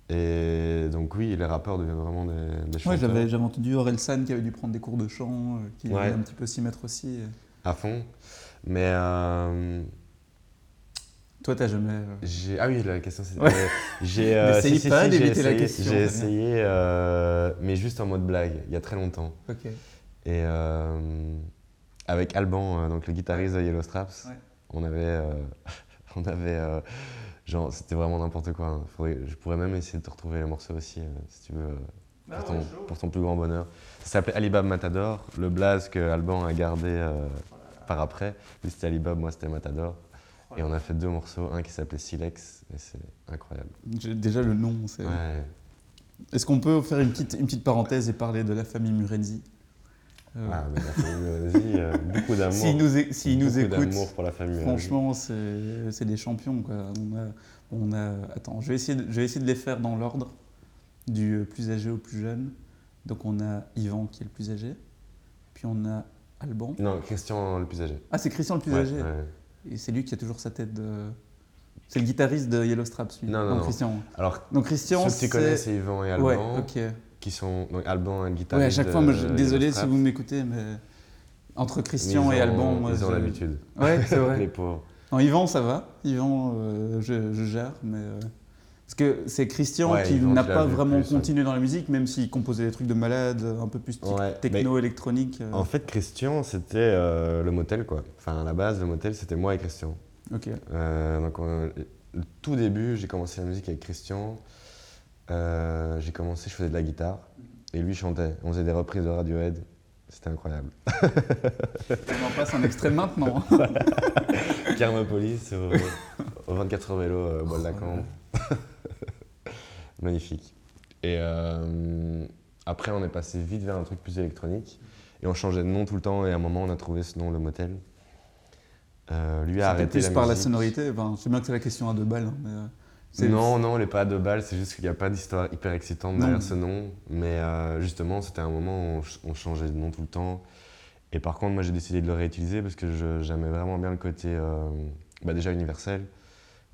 Speaker 1: Et donc oui, les rappeurs deviennent vraiment des, des
Speaker 2: Ouais,
Speaker 1: chanteurs
Speaker 2: j'avais j'avais entendu Aurel San qui avait dû prendre des cours de chant, qui
Speaker 1: Ouais.
Speaker 2: voulait un petit peu s'y mettre aussi.
Speaker 1: à fond. Mais
Speaker 2: Toi, t'as jamais. euh.
Speaker 1: Ah oui, la question c'est...
Speaker 2: Ouais.
Speaker 1: euh, j'ai, *laughs* euh,
Speaker 2: N'essaye
Speaker 1: si, si,
Speaker 2: pas
Speaker 1: si,
Speaker 2: d'éviter la
Speaker 1: essayé-
Speaker 2: question,
Speaker 1: J'ai essayé, euh, mais juste en mode blague, il y a très longtemps.
Speaker 2: Ok.
Speaker 1: Et euh, avec Alban, donc le guitariste de Yellow Straps,
Speaker 2: Ouais.
Speaker 1: on avait, *laughs* on avait, genre, c'était vraiment n'importe quoi. hein. Faudrait- je pourrais même essayer de te retrouver les morceaux aussi, si tu veux, euh,
Speaker 2: Ah
Speaker 1: pour, ton, pour ton plus grand bonheur. Ça s'appelait Alibab Matador, le blaze que Alban a gardé euh, par après. Lui c'était Alibab, moi c'était Matador. Et on a fait deux morceaux, un qui s'appelait Silex, et c'est incroyable.
Speaker 2: Déjà le nom, c'est.
Speaker 1: Ouais.
Speaker 2: Est-ce qu'on peut faire une petite, une petite parenthèse et parler de la famille Murenzi? Euh,
Speaker 1: Ah, mais la famille, vas-y, euh, beaucoup *laughs* d'amour.
Speaker 2: S'ils nous, é- s'ils nous
Speaker 1: Beaucoup
Speaker 2: écoutent,
Speaker 1: d'amour pour la famille.
Speaker 2: franchement, c'est c'est des champions. Quoi. On, a, on a. Attends, je vais, essayer de, je vais essayer de les faire dans l'ordre, du plus âgé au plus jeune. Donc on a Yvan qui est le plus âgé, puis on a Alban.
Speaker 1: Non, Christian le plus âgé.
Speaker 2: Ah, c'est Christian le plus
Speaker 1: Ouais,
Speaker 2: âgé.
Speaker 1: ouais.
Speaker 2: Et c'est lui qui a toujours sa tête de. C'est le guitariste de Yellow Straps, lui.
Speaker 1: Non, non, non.
Speaker 2: Christian.
Speaker 1: Alors,
Speaker 2: Donc Christian,
Speaker 1: ceux que tu connais,
Speaker 2: c'est.
Speaker 1: Yvan et Alban,
Speaker 2: Ouais, ok.
Speaker 1: qui sont donc Alban et le
Speaker 2: Ouais,
Speaker 1: guitariste.
Speaker 2: à chaque fois, moi, je-
Speaker 1: de
Speaker 2: désolé si vous m'écoutez, mais entre Christian et Alban, moi,
Speaker 1: Ils ont
Speaker 2: je-
Speaker 1: l'habitude.
Speaker 2: Ouais, c'est *laughs*
Speaker 1: Les
Speaker 2: vrai.
Speaker 1: pauvres.
Speaker 2: non, Yvan, ça va. Yvan, euh, je, je gère, mais euh, parce que c'est Christian
Speaker 1: Ouais,
Speaker 2: qui n'a pas vraiment
Speaker 1: plus, ouais.
Speaker 2: continué dans la musique, même s'il composait des trucs de malade, un peu plus
Speaker 1: Ouais,
Speaker 2: techno électronique. euh,
Speaker 1: En fait, Christian, c'était euh, le motel, quoi. Enfin, à la base, le motel, c'était moi et Christian.
Speaker 2: Ok.
Speaker 1: Euh, donc, on- le tout début, j'ai commencé la musique avec Christian. J'ai commencé, je faisais de la guitare. Et lui chantait. On faisait des reprises de Radiohead. C'était incroyable.
Speaker 2: On en passe un extrait maintenant. *laughs*
Speaker 1: Carmopolis au, au 24 heures vélo, au bois de la Cambre. *laughs* Magnifique. Et euh, après, on est passé vite vers un truc plus électronique. Et on changeait de nom tout le temps. Et à un moment, on a trouvé ce nom, le motel. Euh, lui a arrêté
Speaker 2: plus
Speaker 1: la
Speaker 2: par la sonorité. Enfin, sais bien que c'est la question à deux balles. hein, mais, euh, c'est-
Speaker 1: Non, non, il n'est pas à deux balles. C'est juste qu'il n'y a pas d'histoire hyper excitante derrière
Speaker 2: Non.
Speaker 1: ce nom. Mais euh, justement, c'était un moment où on, ch- on changeait de nom tout le temps. Et par contre, moi, j'ai décidé de le réutiliser parce que j'aimais vraiment bien le côté bah, déjà universel,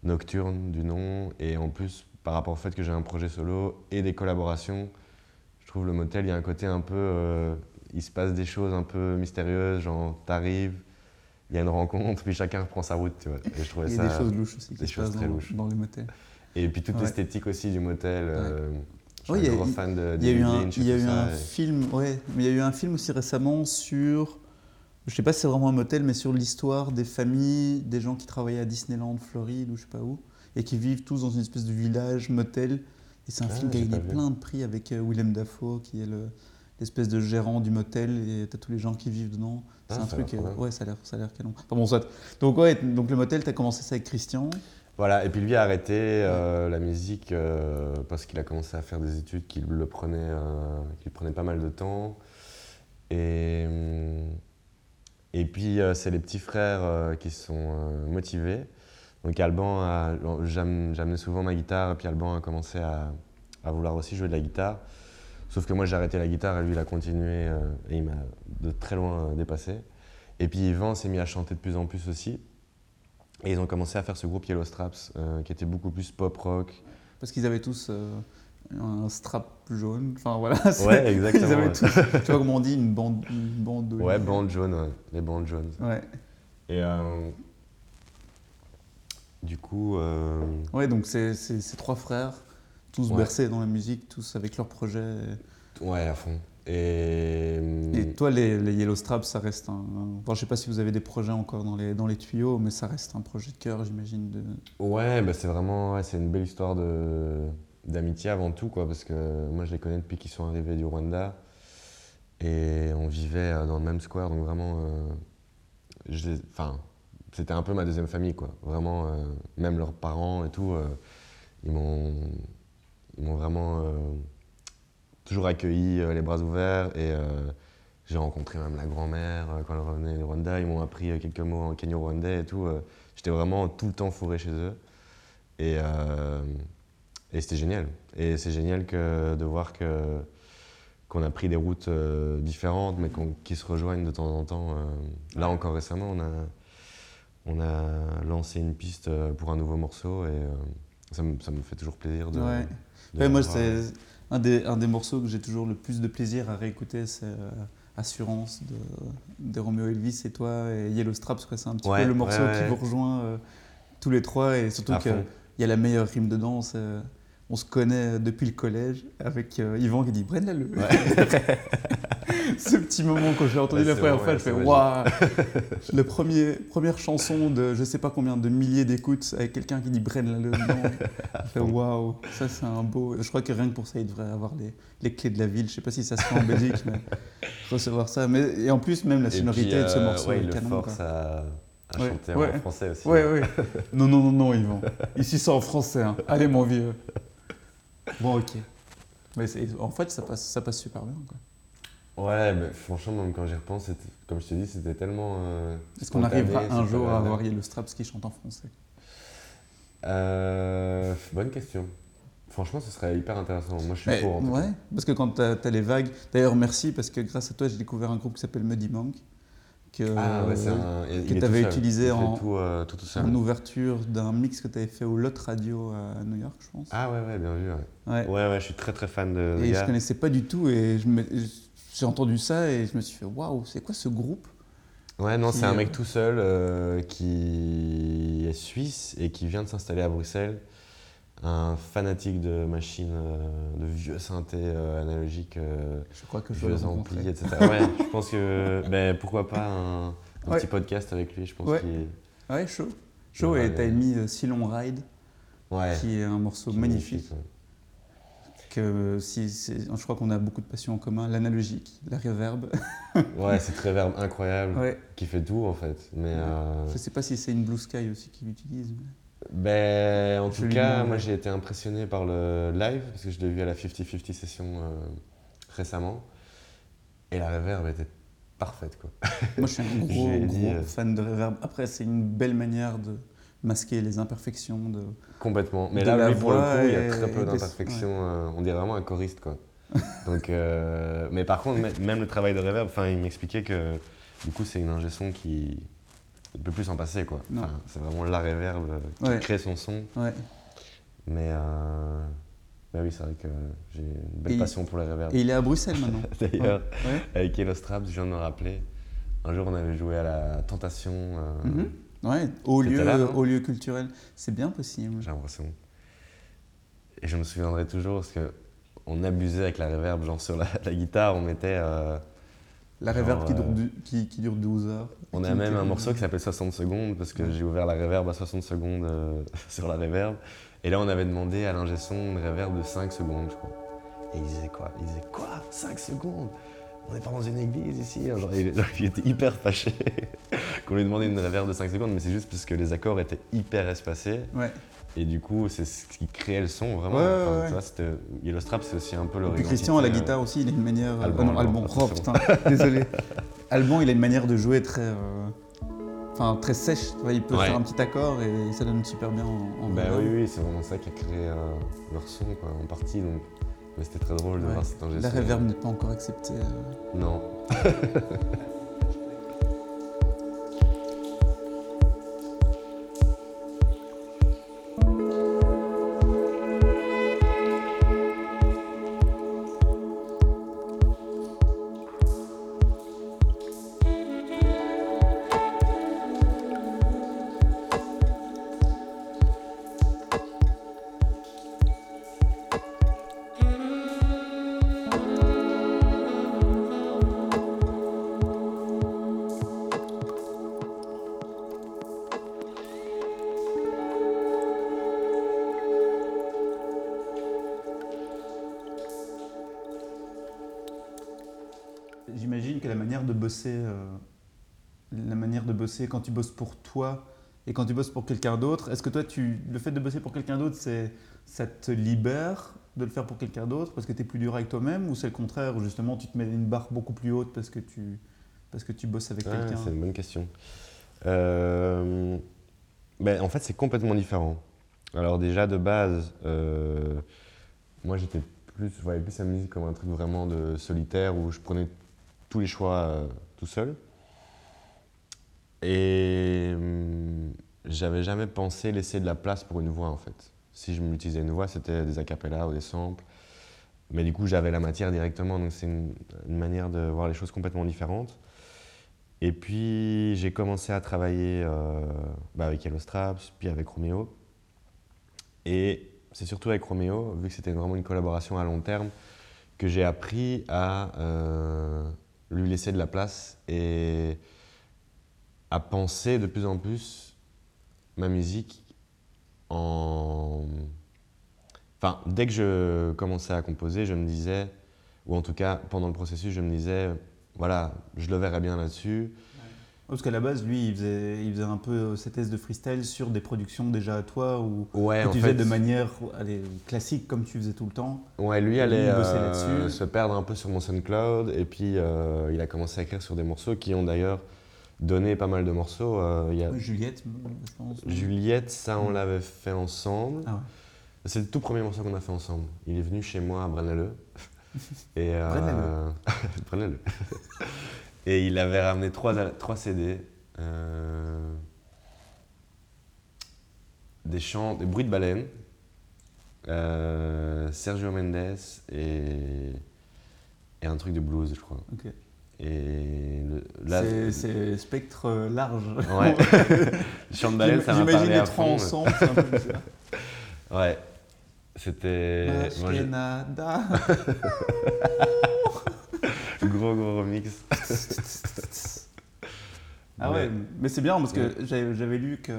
Speaker 1: nocturne du nom. Et en plus, par rapport au fait que j'ai un projet solo et des collaborations, je trouve le motel, il y a un côté un peu. euh, il se passe des choses un peu mystérieuses, genre, t'arrives, il y a une rencontre, puis chacun reprend sa route, tu vois. Et je trouvais
Speaker 2: Il y
Speaker 1: ça.
Speaker 2: des choses louches aussi
Speaker 1: des
Speaker 2: se
Speaker 1: choses très
Speaker 2: dans,
Speaker 1: louches.
Speaker 2: dans les motels.
Speaker 1: Et puis toute
Speaker 2: Ouais.
Speaker 1: l'esthétique aussi du motel. euh, je suis gros fan de
Speaker 2: Il y a eu un, film, ouais, mais il y a eu un film aussi récemment sur, je sais pas si c'est vraiment un motel, mais sur l'histoire des familles, des gens qui travaillaient à Disneyland, Floride ou je sais pas où, et qui vivent tous dans une espèce de village motel. Et c'est un
Speaker 1: Ah,
Speaker 2: film qui a gagné plein de prix avec euh, Willem Dafoe, qui est le- l'espèce de gérant du motel, et t'as tous les gens qui vivent dedans. C'est
Speaker 1: Ah,
Speaker 2: un
Speaker 1: a l'air
Speaker 2: truc, euh, ouais, ça a l'air, ça a l'air canon. Enfin bon, soit. Donc ouais, donc le motel, t'as commencé ça avec Christian.
Speaker 1: Voilà, et puis lui a arrêté euh, la musique euh, parce qu'il a commencé à faire des études qui le prenaient, euh, qui lui prenaient pas mal de temps. Et, hum, et puis euh, c'est les petits frères euh, qui sont euh, motivés. Donc Alban, a- j'am- j'amenais souvent ma guitare, et puis Alban a commencé à, à vouloir aussi jouer de la guitare. Sauf que moi j'ai arrêté la guitare et lui il a continué et il m'a de très loin dépassé. Et puis Yvan s'est mis à chanter de plus en plus aussi. Et ils ont commencé à faire ce groupe Yellow Straps, euh, qui était beaucoup plus pop rock.
Speaker 2: Parce qu'ils avaient tous un strap jaune. Enfin voilà.
Speaker 1: Ouais, *laughs*
Speaker 2: Ils
Speaker 1: exactement.
Speaker 2: avaient
Speaker 1: ouais.
Speaker 2: tous, tu vois comment on dit, une bande, une bande
Speaker 1: Ouais, bande jaune, ouais. les bandes jaunes.
Speaker 2: Ouais.
Speaker 1: Et euh, du coup, euh,
Speaker 2: Ouais, donc c'est c'est- ces trois frères, tous
Speaker 1: Ouais.
Speaker 2: bercés dans la musique, tous avec leurs projets.
Speaker 1: ouais, à fond. Et,
Speaker 2: Et toi, les, les Yellow Straps, ça reste un. un- Enfin, je sais pas si vous avez des projets encore dans les, dans les tuyaux, mais ça reste un projet de cœur, j'imagine. De...
Speaker 1: Ouais, bah c'est vraiment ouais, c'est une belle histoire de d'amitié avant tout quoi parce que moi je les connais depuis qu'ils sont arrivés du Rwanda. Et on vivait euh, dans le même square donc vraiment euh, enfin c'était un peu ma deuxième famille quoi. Vraiment euh, même leurs parents et tout euh, ils m'ont ils m'ont vraiment toujours accueilli les bras ouverts. Et j'ai rencontré même la grand-mère quand elle revenait du Rwanda. Ils m'ont appris quelques mots en kenyo-rwandais et tout j'étais vraiment tout le temps fourré chez eux. Et, et c'était génial. Et c'est génial que, de voir que, qu'on a pris des routes euh, différentes, mais qui se rejoignent de temps en temps. euh. Là encore récemment, on a, on a lancé une piste euh, pour un nouveau morceau et euh, ça, me, ça me fait toujours plaisir de.
Speaker 2: Ouais.
Speaker 1: de
Speaker 2: Ouais, moi, c'est un des, un des morceaux que j'ai toujours le plus de plaisir à réécouter, c'est Assurance de, de Romeo Elvis et toi et Yellow Straps. C'est un petit
Speaker 1: Ouais,
Speaker 2: peu le morceau qui vous rejoint tous les trois et surtout qu'il y a la meilleure rime dedans. Euh, on se connaît depuis le collège avec euh, Yvan qui dit Brenn le *laughs* Ce petit moment quand je l'ai entendu
Speaker 1: Ouais,
Speaker 2: la première
Speaker 1: vrai,
Speaker 2: fois, je fais waouh La premier, première chanson de je sais pas combien de milliers d'écoutes avec quelqu'un qui dit Brenn le dedans. Je fais waouh, ça c'est un beau. Je crois que rien que pour ça, il devrait avoir les, les clés de la ville. Je sais pas si ça se fait en Belgique, mais recevoir ça. Mais, et en plus, même la sonorité de ce
Speaker 1: euh,
Speaker 2: morceau
Speaker 1: ouais,
Speaker 2: est
Speaker 1: il le
Speaker 2: canon.
Speaker 1: force
Speaker 2: quoi.
Speaker 1: à, à
Speaker 2: Ouais,
Speaker 1: chanter
Speaker 2: ouais.
Speaker 1: en français aussi.
Speaker 2: Ouais, ouais. Non, non, non, non, Yvan. Ici, c'est en français. hein. Allez, mon vieux. Bon, ok. Mais en fait, ça passe, ça passe super bien. quoi.
Speaker 1: Ouais, mais franchement, même quand j'y repense, comme je te dis, c'était tellement. euh,
Speaker 2: Est-ce qu'on arrivera un jour à avoir Yellow Straps qui chante en français?
Speaker 1: Euh, bonne question. Franchement, ce serait hyper intéressant. Moi, je suis
Speaker 2: Mais,
Speaker 1: pour. En tout
Speaker 2: ouais,
Speaker 1: cas.
Speaker 2: parce que quand tu as, les vagues. D'ailleurs, merci parce que grâce à toi, j'ai découvert un groupe qui s'appelle Muddy Monk. Que,
Speaker 1: Ah ouais, un.
Speaker 2: que t'avais
Speaker 1: tout seul.
Speaker 2: utilisé en-
Speaker 1: tout, euh, tout, tout seul.
Speaker 2: en ouverture d'un mix que tu avais fait au Lot Radio à New York, je pense.
Speaker 1: Ah ouais, ouais, bien vu. Ouais,
Speaker 2: Ouais.
Speaker 1: ouais, je suis très très fan de.
Speaker 2: Et je
Speaker 1: gars.
Speaker 2: connaissais pas du tout et je j'ai entendu ça et je me suis fait waouh, c'est quoi ce groupe?
Speaker 1: Ouais, non, c'est un
Speaker 2: euh,
Speaker 1: mec tout seul euh, qui est suisse et qui vient de s'installer à Bruxelles. Un fanatique de machines, euh, de vieux synthés euh, analogiques, euh,
Speaker 2: Je crois que
Speaker 1: vieux amplis, etc. Ouais, je pense que. *laughs* Ben, pourquoi pas un, un
Speaker 2: Ouais.
Speaker 1: petit podcast avec lui, je pense
Speaker 2: Ouais.
Speaker 1: qu'il.
Speaker 2: Ouais, chaud. Chaud et t'as mis Si Long Ride,
Speaker 1: Ouais.
Speaker 2: qui est un morceau
Speaker 1: qui
Speaker 2: magnifique. Que, si, je crois qu'on a beaucoup de passions en commun, l'analogique, la reverb.
Speaker 1: Ouais, *laughs* c'est très verbe incroyable,
Speaker 2: Ouais.
Speaker 1: qui fait tout en fait. Mais. euh,
Speaker 2: Je sais pas si c'est une Blue Sky aussi qu'il utilise. mais-
Speaker 1: Ben, en tout cas, moi j'ai été impressionné par le live parce que je l'ai vu à la 50-50 session euh, récemment. Et la reverb était parfaite quoi. *laughs*
Speaker 2: Moi, je suis un gros,
Speaker 1: dit,
Speaker 2: gros
Speaker 1: euh,
Speaker 2: fan de reverb. Après, c'est une belle manière de masquer les imperfections. De...
Speaker 1: Complètement. Mais
Speaker 2: De
Speaker 1: là,
Speaker 2: la
Speaker 1: lui, pour le coup, il y a très peu
Speaker 2: des-
Speaker 1: d'imperfections. euh, on dirait vraiment un choriste quoi. *laughs* Donc, euh, mais par contre, mê- même le travail de reverb, il m'expliquait que du coup, c'est une ingé son qui ne peut plus s'en passer quoi. Enfin, c'est vraiment la reverb euh, qui
Speaker 2: Ouais.
Speaker 1: crée son son.
Speaker 2: Ouais.
Speaker 1: Mais euh, bah oui, c'est vrai que j'ai une belle
Speaker 2: Et-
Speaker 1: passion pour les reverbs.
Speaker 2: Et il est à Bruxelles maintenant. *laughs*
Speaker 1: D'ailleurs,
Speaker 2: Ouais.
Speaker 1: avec Yellow Straps, je viens de me rappeler. Un jour, on avait joué à la Tentation. euh,
Speaker 2: Mhm. Ouais, au lieu,
Speaker 1: là, non
Speaker 2: au lieu culturel. C'est bien possible.
Speaker 1: J'ai l'impression. Et je me souviendrai toujours parce que on abusait avec la reverb, genre sur la, la guitare, on mettait. euh,
Speaker 2: La reverb qui, dure
Speaker 1: euh,
Speaker 2: qui, qui dure 12 heures.
Speaker 1: on a même un morceau qui s'appelle 60 secondes parce que
Speaker 2: Ouais.
Speaker 1: j'ai ouvert la reverb à 60 secondes euh, *laughs* sur la reverb. Et là, on avait demandé à l'ingé son une reverb de 5 secondes, je crois. Et il disait quoi? Il disait quoi? 5 secondes? On n'est pas dans une église ici? Genre, il, *laughs* il était hyper fâché *laughs* qu'on lui demandait une reverb de 5 secondes, mais c'est juste parce que les accords étaient hyper espacés.
Speaker 2: Ouais.
Speaker 1: Et du coup, c'est ce qui créait le son, vraiment.
Speaker 2: Ouais,
Speaker 1: Enfin,
Speaker 2: ouais.
Speaker 1: Tu vois, c'était- Yellow Strap, c'est aussi un peu le
Speaker 2: Et puis Christian à la guitare aussi, il a une manière. euh,
Speaker 1: Alban,
Speaker 2: Oh
Speaker 1: bon.
Speaker 2: putain, désolé. Alban, il a une manière de jouer très. euh, Enfin, très sèche. Tu vois, il peut
Speaker 1: Ouais.
Speaker 2: faire un petit accord et ça donne super bien en, en
Speaker 1: Bah oui, oui, c'est vraiment ça qui a créé euh, leur son, quoi, en partie. Donc, mais c'était très drôle de voir cet ingé
Speaker 2: La
Speaker 1: son.
Speaker 2: reverb n'est pas encore acceptée. euh.
Speaker 1: Non. *laughs*
Speaker 2: j'imagine que la manière de bosser, euh, la manière de bosser quand tu bosses pour toi et quand tu bosses pour quelqu'un d'autre, est-ce que toi, tu, le fait de bosser pour quelqu'un d'autre, c'est, ça te libère de le faire pour quelqu'un d'autre parce que tu es plus dur avec toi-même ou c'est le contraire, où justement tu te mets une barre beaucoup plus haute parce que tu, parce que tu bosses avec quelqu'un?
Speaker 1: c'est une bonne question. Euh, ben, en fait, c'est complètement différent. Alors déjà, de base, euh, moi j'étais plus, je voyais plus la musique comme un truc vraiment de solitaire où je prenais tous les choix euh, tout seul. Et hum, j'avais jamais pensé laisser de la place pour une voix en fait. Si je m'utilisais une voix, c'était des acapellas ou des samples. Mais du coup, j'avais la matière directement, donc c'est une, manière de voir les choses complètement différentes. Et puis j'ai commencé à travailler euh, bah, avec Yellow Straps, puis avec Romeo. Et c'est surtout avec Romeo, vu que c'était vraiment une collaboration à long terme, que j'ai appris à euh, lui laisser de la place et à penser de plus en plus ma musique en... Enfin, dès que je commençais à composer, je me disais, ou en tout cas pendant le processus, je me disais, voilà, je le verrai bien là-dessus.
Speaker 2: Parce qu'à la base, lui, il faisait, il faisait un peu cette thèse de freestyle sur des productions déjà à toi ou
Speaker 1: Ouais,
Speaker 2: que tu
Speaker 1: fait,
Speaker 2: faisais de manière allez, classique comme tu faisais tout le temps.
Speaker 1: Ouais, lui allait euh, se perdre un peu sur mon SoundCloud et puis euh, il a commencé à écrire sur des morceaux qui ont d'ailleurs donné pas mal de morceaux. Euh, il y a
Speaker 2: Ouais, Juliette, je pense.
Speaker 1: Juliette, ça on l'avait fait ensemble.
Speaker 2: Ah ouais.
Speaker 1: C'est le tout premier morceau qu'on a fait ensemble. Il est venu chez moi à Brenneleu. *laughs* Et, euh.
Speaker 2: Brenneleu. *laughs*
Speaker 1: et il avait ramené trois, trois CD. euh, des chants, des bruits de baleine. euh, Sergio Mendes et, et un truc de blues, je crois.
Speaker 2: Ok.
Speaker 1: Et le,
Speaker 2: C'est- spectre euh, large.
Speaker 1: Ouais. *laughs* Le chant de baleine, ça m'a
Speaker 2: J'imagine les trois ensemble, c'est un peu. *laughs*
Speaker 1: Ouais. C'était. moi. *laughs* Gros gros remix. *laughs*
Speaker 2: Ah ouais, mais c'est bien parce que j'avais j'avais lu que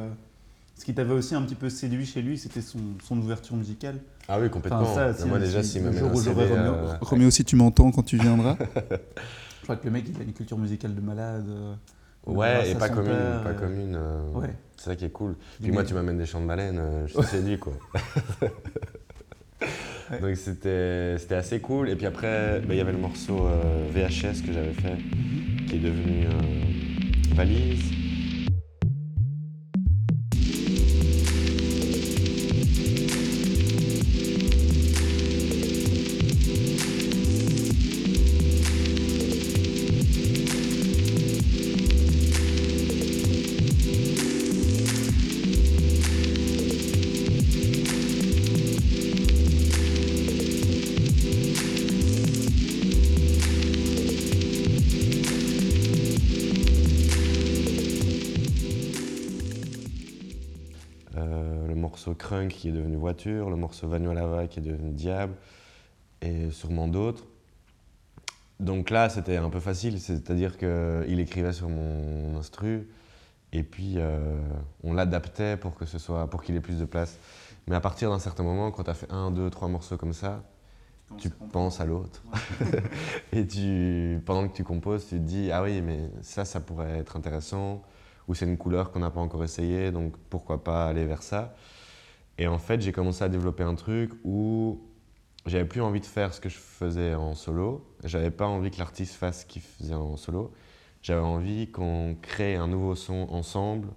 Speaker 2: ce qui t'avait aussi un petit peu séduit chez lui, c'était son, son ouverture musicale.
Speaker 1: Ah oui, complètement.
Speaker 2: Enfin, ça, si-
Speaker 1: moi déjà,
Speaker 2: si-
Speaker 1: s'il me
Speaker 2: jour
Speaker 1: un
Speaker 2: où j'aurai
Speaker 1: CD,
Speaker 2: Roméo,
Speaker 1: euh,
Speaker 2: si tu m'entends quand tu viendras. *laughs* Je crois que le mec, il a une culture musicale de malade. euh,
Speaker 1: Ouais, et pas commune,
Speaker 2: père,
Speaker 1: pas commune. euh,
Speaker 2: Ouais.
Speaker 1: C'est ça qui est cool. Puis moi, tu m'amènes des chants de baleine, je *laughs* suis séduit, quoi.
Speaker 2: Ouais.
Speaker 1: Donc c'était c'était assez cool. Et puis après, bah, il y avait le morceau euh, VHS que j'avais fait, qui est devenu euh, Valise. Qui est devenu Voiture, le morceau Lava qui est devenu Diable, et sûrement d'autres. Donc là, c'était un peu facile, c'est-à-dire qu'il écrivait sur mon instru, et puis euh, on l'adaptait pour que ce soit, pour qu'il ait plus de place. Mais à partir d'un certain moment, quand tu as fait un, deux, trois morceaux comme ça, tu penses à l'autre. *laughs* et tu, pendant que tu composes, tu te dis Ah oui, mais ça, ça pourrait être intéressant. Ou c'est une couleur qu'on n'a pas encore essayé, donc pourquoi pas aller vers ça? Et en fait, j'ai commencé à développer un truc où j'avais plus envie de faire ce que je faisais en solo. J'avais pas envie que l'artiste fasse ce qu'il faisait en solo. J'avais envie qu'on crée un nouveau son ensemble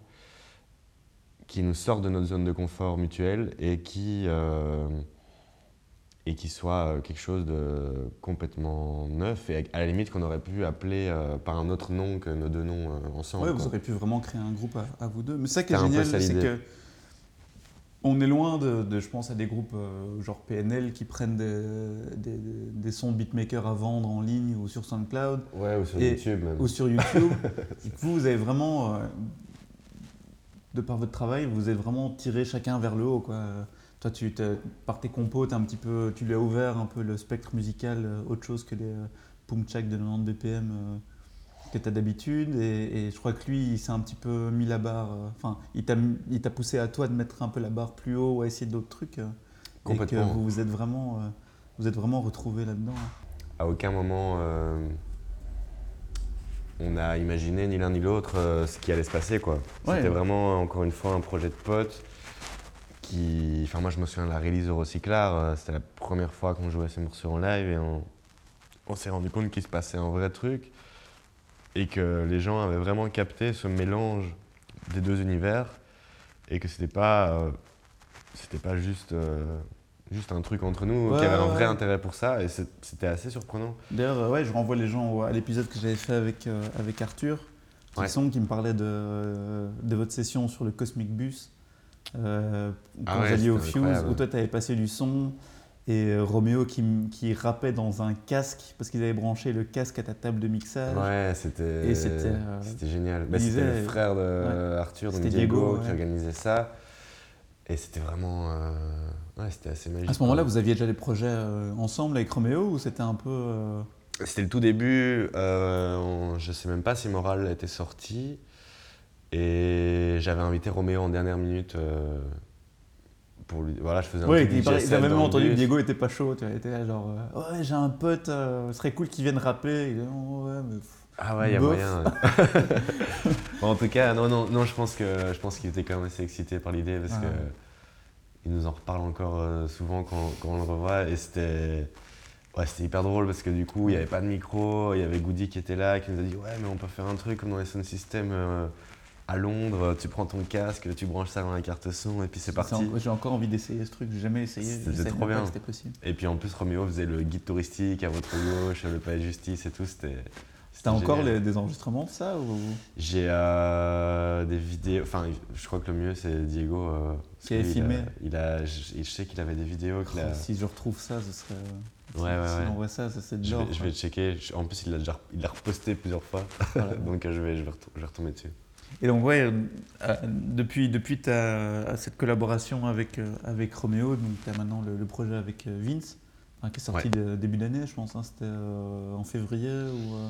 Speaker 1: qui nous sorte de notre zone de confort mutuelle et qui, euh, et qui soit euh, quelque chose de complètement neuf et à la limite qu'on aurait pu appeler euh, par un autre nom que nos deux noms euh, ensemble. Quoi.
Speaker 2: vous aurez pu vraiment créer un groupe à, à vous deux. Mais ça qui est génial, c'est que on est loin de, de, je pense, à des groupes euh, genre PNL qui prennent des, des, des sons beatmakers à vendre en ligne ou sur SoundCloud
Speaker 1: Ouais, ou sur
Speaker 2: Et-
Speaker 1: YouTube même.
Speaker 2: ou sur YouTube. *laughs* vous, vous avez vraiment, euh, de par votre travail, vous êtes vraiment tiré chacun vers le haut. Quoi. Toi, tu, par tes compos, un petit peu, tu lui as ouvert un peu le spectre musical, euh, autre chose que les pum-tchak de 90 BPM que tu as d'habitude. Et, et je crois que lui, il s'est un petit peu mis la barre. euh, Enfin, il t'a mis- il t'a poussé à toi de mettre un peu la barre plus haut ou à essayer d'autres trucs. euh, et que
Speaker 1: Complètement.
Speaker 2: vous vous êtes vraiment, euh, vous êtes vraiment retrouvé là-dedans.
Speaker 1: À aucun moment, euh, on a imaginé ni l'un ni l'autre euh, ce qui allait se passer. quoi.
Speaker 2: Ouais.
Speaker 1: C'était vraiment, encore une fois, un projet de potes qui... Enfin, moi, je me souviens de la release au Recyclard. euh, C'était la première fois qu'on jouait ces morceaux en live et on, on s'est rendu compte qu'il se passait un vrai truc et que les gens avaient vraiment capté ce mélange des deux univers et que c'était pas... euh, c'était pas juste... euh, Juste un truc entre nous,
Speaker 2: Ouais,
Speaker 1: qui avait un vrai
Speaker 2: ouais.
Speaker 1: intérêt pour ça, et c'était assez surprenant.
Speaker 2: D'ailleurs, euh, ouais, je renvoie les gens à l'épisode que j'avais fait avec, euh, avec Arthur, qui,
Speaker 1: Ouais.
Speaker 2: sont, qui me parlait de, de votre session sur le Cosmic Bus, euh, quand
Speaker 1: Ah
Speaker 2: vous alliez au Fuse, où toi tu avais passé du son, et euh, Roméo qui, qui rappait dans un casque, parce qu'ils avaient branché le casque à ta table de mixage.
Speaker 1: Ouais, c'était
Speaker 2: euh,
Speaker 1: génial. Bah, c'était le frère de Arthur, donc Diego,
Speaker 2: Diego,
Speaker 1: qui organisait ça. Et c'était vraiment. euh, Ouais, c'était assez magique.
Speaker 2: À ce moment-là, vous aviez déjà des projets euh, ensemble avec Roméo, ou c'était un peu...
Speaker 1: C'était le tout début. on- Je sais même pas si Moral était sorti. Et j'avais invité Roméo en dernière minute. Pour lui. Voilà, je faisais un
Speaker 2: Ouais, il j'avais même entendu que. Diego était pas chaud, tu vois, il était là genre euh, ouais j'ai un pote, euh, ce serait cool qu'il vienne rapper. Il dit, Oh, ouais, mais pff.
Speaker 1: Ah ouais, il y a
Speaker 2: Bof.
Speaker 1: moyen. *laughs* Bon, en tout cas, non, non, non, je pense que je pense qu'il était quand même assez excité par l'idée parce
Speaker 2: Ah
Speaker 1: que
Speaker 2: ouais.
Speaker 1: il nous en reparle encore euh, souvent quand, quand on le revoit et c'était ouais, c'était hyper drôle parce que du coup, il n'y avait pas de micro, il y avait Goody qui était là qui nous a dit ouais, mais on peut faire un truc comme dans les sound systems à Londres, tu prends ton casque, tu branches ça dans la carte son et puis c'est parti.
Speaker 2: en- J'ai encore envie d'essayer ce truc, j'ai jamais essayé.
Speaker 1: C'était trop bien.
Speaker 2: que C'était possible.
Speaker 1: Et puis en plus, Roméo faisait le guide touristique à votre gauche, le palais de justice et tout, c'était
Speaker 2: T'as encore les- des enregistrements de ça ou...
Speaker 1: J'ai euh, des vidéos, enfin je crois que le mieux c'est Diego. euh,
Speaker 2: Qui avait filmé.
Speaker 1: Il a, il a- je, je sais qu'il avait des vidéos. a-
Speaker 2: Oh, Si je retrouve ça, ce serait.
Speaker 1: Ouais, ouais,
Speaker 2: si
Speaker 1: ouais.
Speaker 2: on voit ça, ça c'est
Speaker 1: je, je vais checker. En plus il l'a déjà il l'a reposté plusieurs fois.
Speaker 2: Voilà. *laughs*
Speaker 1: Donc je vais, je, vais retou- je vais retomber dessus.
Speaker 2: Et donc, ouais, euh, depuis, depuis ta, cette collaboration avec, euh, avec Roméo, donc tu as maintenant le, le projet avec euh, Vince, hein, qui est sorti
Speaker 1: Ouais.
Speaker 2: de- début d'année, je pense. hein, C'était euh, en février ou. euh,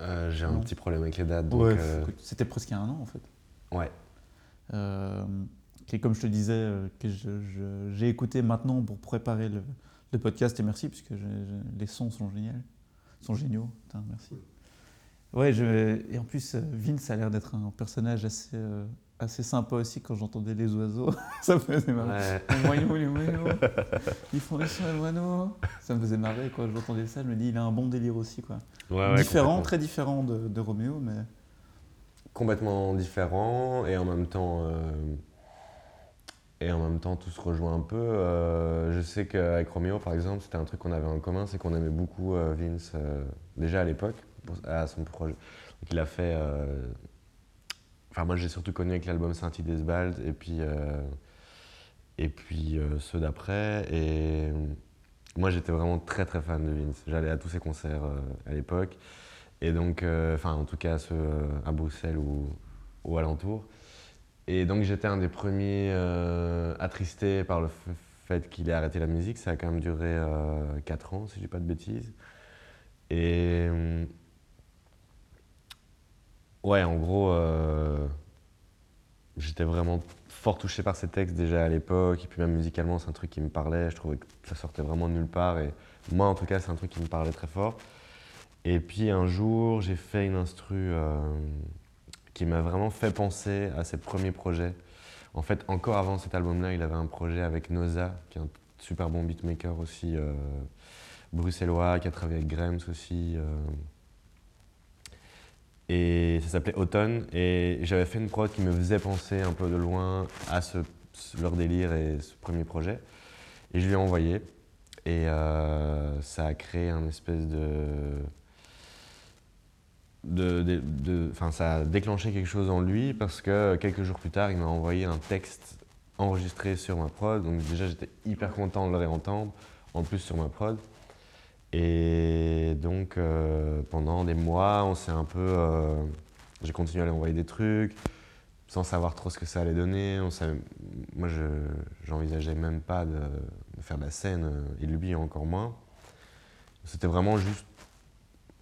Speaker 1: Euh, J'ai un petit problème avec les dates. Donc,
Speaker 2: ouais, c'était presque il y a un an en fait.
Speaker 1: ouais.
Speaker 2: Qui, comme je te disais, que j'ai écouté maintenant pour préparer le, le podcast, et merci, puisque les sons sont géniaux. Sont géniaux, Putain, merci. Ouais, je, et en plus, euh, Vince a l'air d'être un personnage assez, euh, assez sympa aussi quand j'entendais les oiseaux. *laughs* ça me faisait marrer.
Speaker 1: Ouais.
Speaker 2: Les moineaux, ils font des sons les moineaux. Ça me faisait marrer quand j'entendais ça. Je me dis, il a un bon délire aussi. Quoi.
Speaker 1: Ouais, ouais,
Speaker 2: différent, très différent de, de Roméo, mais.
Speaker 1: complètement différent et en même temps euh, et en même temps tout se rejoint un peu. Euh, je sais qu'avec Roméo par exemple c'était un truc qu'on avait en commun, c'est qu'on aimait beaucoup Vince déjà à l'époque à son projet. Donc il a fait. euh, Enfin moi j'ai surtout connu avec l'album Saint Desbald et puis euh, et puis euh, ceux d'après et moi j'étais vraiment très très fan de Vince. J'allais à tous ses concerts euh, à l'époque. Et donc, euh, enfin, en tout cas, à euh, Bruxelles ou, ou alentour. Et donc, j'étais un des premiers euh, attristés par le fait qu'il ait arrêté la musique. Ça a quand même duré 4 ans, si je dis pas de bêtises. Et. Ouais, en gros, euh, j'étais vraiment fort touché par ses textes déjà à l'époque. Et puis, même musicalement, c'est un truc qui me parlait. Je trouvais que ça sortait vraiment de nulle part. Et moi, en tout cas, c'est un truc qui me parlait très fort. Et puis un jour, j'ai fait une instru euh, qui m'a vraiment fait penser à ses premiers projets. En fait, encore avant cet album-là, il avait un projet avec Noza, qui est un super bon beatmaker aussi, euh, bruxellois, qui a travaillé avec Grems aussi. Et ça s'appelait Automne. Et j'avais fait une prod qui me faisait penser un peu de loin à ce, leur délire et ce premier projet. Et je lui ai envoyé. Et euh, ça a créé un espèce de. de, de- de- ça a déclenché quelque chose en lui parce que quelques jours plus tard, il m'a envoyé un texte enregistré sur ma prod. Donc, déjà, j'étais hyper content de le réentendre, en plus sur ma prod. Et donc, euh, pendant des mois, on s'est un peu. euh, j'ai continué à lui envoyer des trucs sans savoir trop ce que ça allait donner. On moi, je j'envisageais même pas de, faire de la scène, euh, et lui encore moins. C'était vraiment juste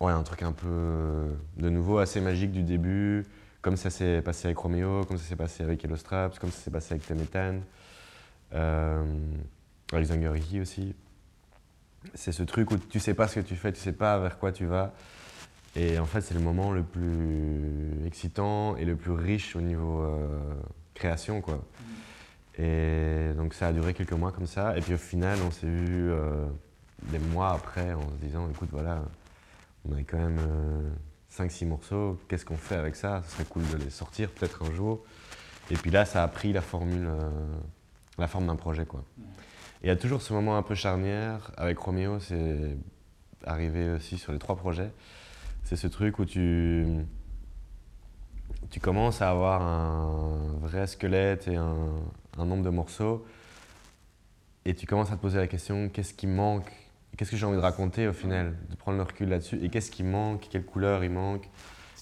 Speaker 1: ouais, un truc un peu euh, de nouveau, assez magique du début, comme ça s'est passé avec Roméo, comme ça s'est passé avec Hello Straps, comme ça s'est passé avec Temetan, euh, avec Zangeriki aussi. C'est ce truc où tu sais pas ce que tu fais, tu sais pas vers quoi tu vas. Et en fait, c'est le moment le plus excitant et le plus riche au niveau euh, création, quoi. Et donc ça a duré quelques mois comme ça. Et puis au final, on s'est vu euh, des mois après en se disant, écoute, voilà, on avait quand même 5-6 morceaux, qu'est-ce qu'on fait avec ça? Ce serait cool de les sortir peut-être un jour. Et puis là, ça a pris la formule, la forme d'un projet, quoi. Et il y a toujours ce moment un peu charnière. Avec Roméo, c'est arrivé aussi sur les trois projets. C'est ce truc où tu, tu commences à avoir un vrai squelette et un, nombre de morceaux. Et tu commences à te poser la question qu'est-ce qui manque? Qu'est-ce que j'ai envie de raconter au final? De prendre le recul là-dessus. Et qu'est-ce qui manque? Quelle couleur il manque?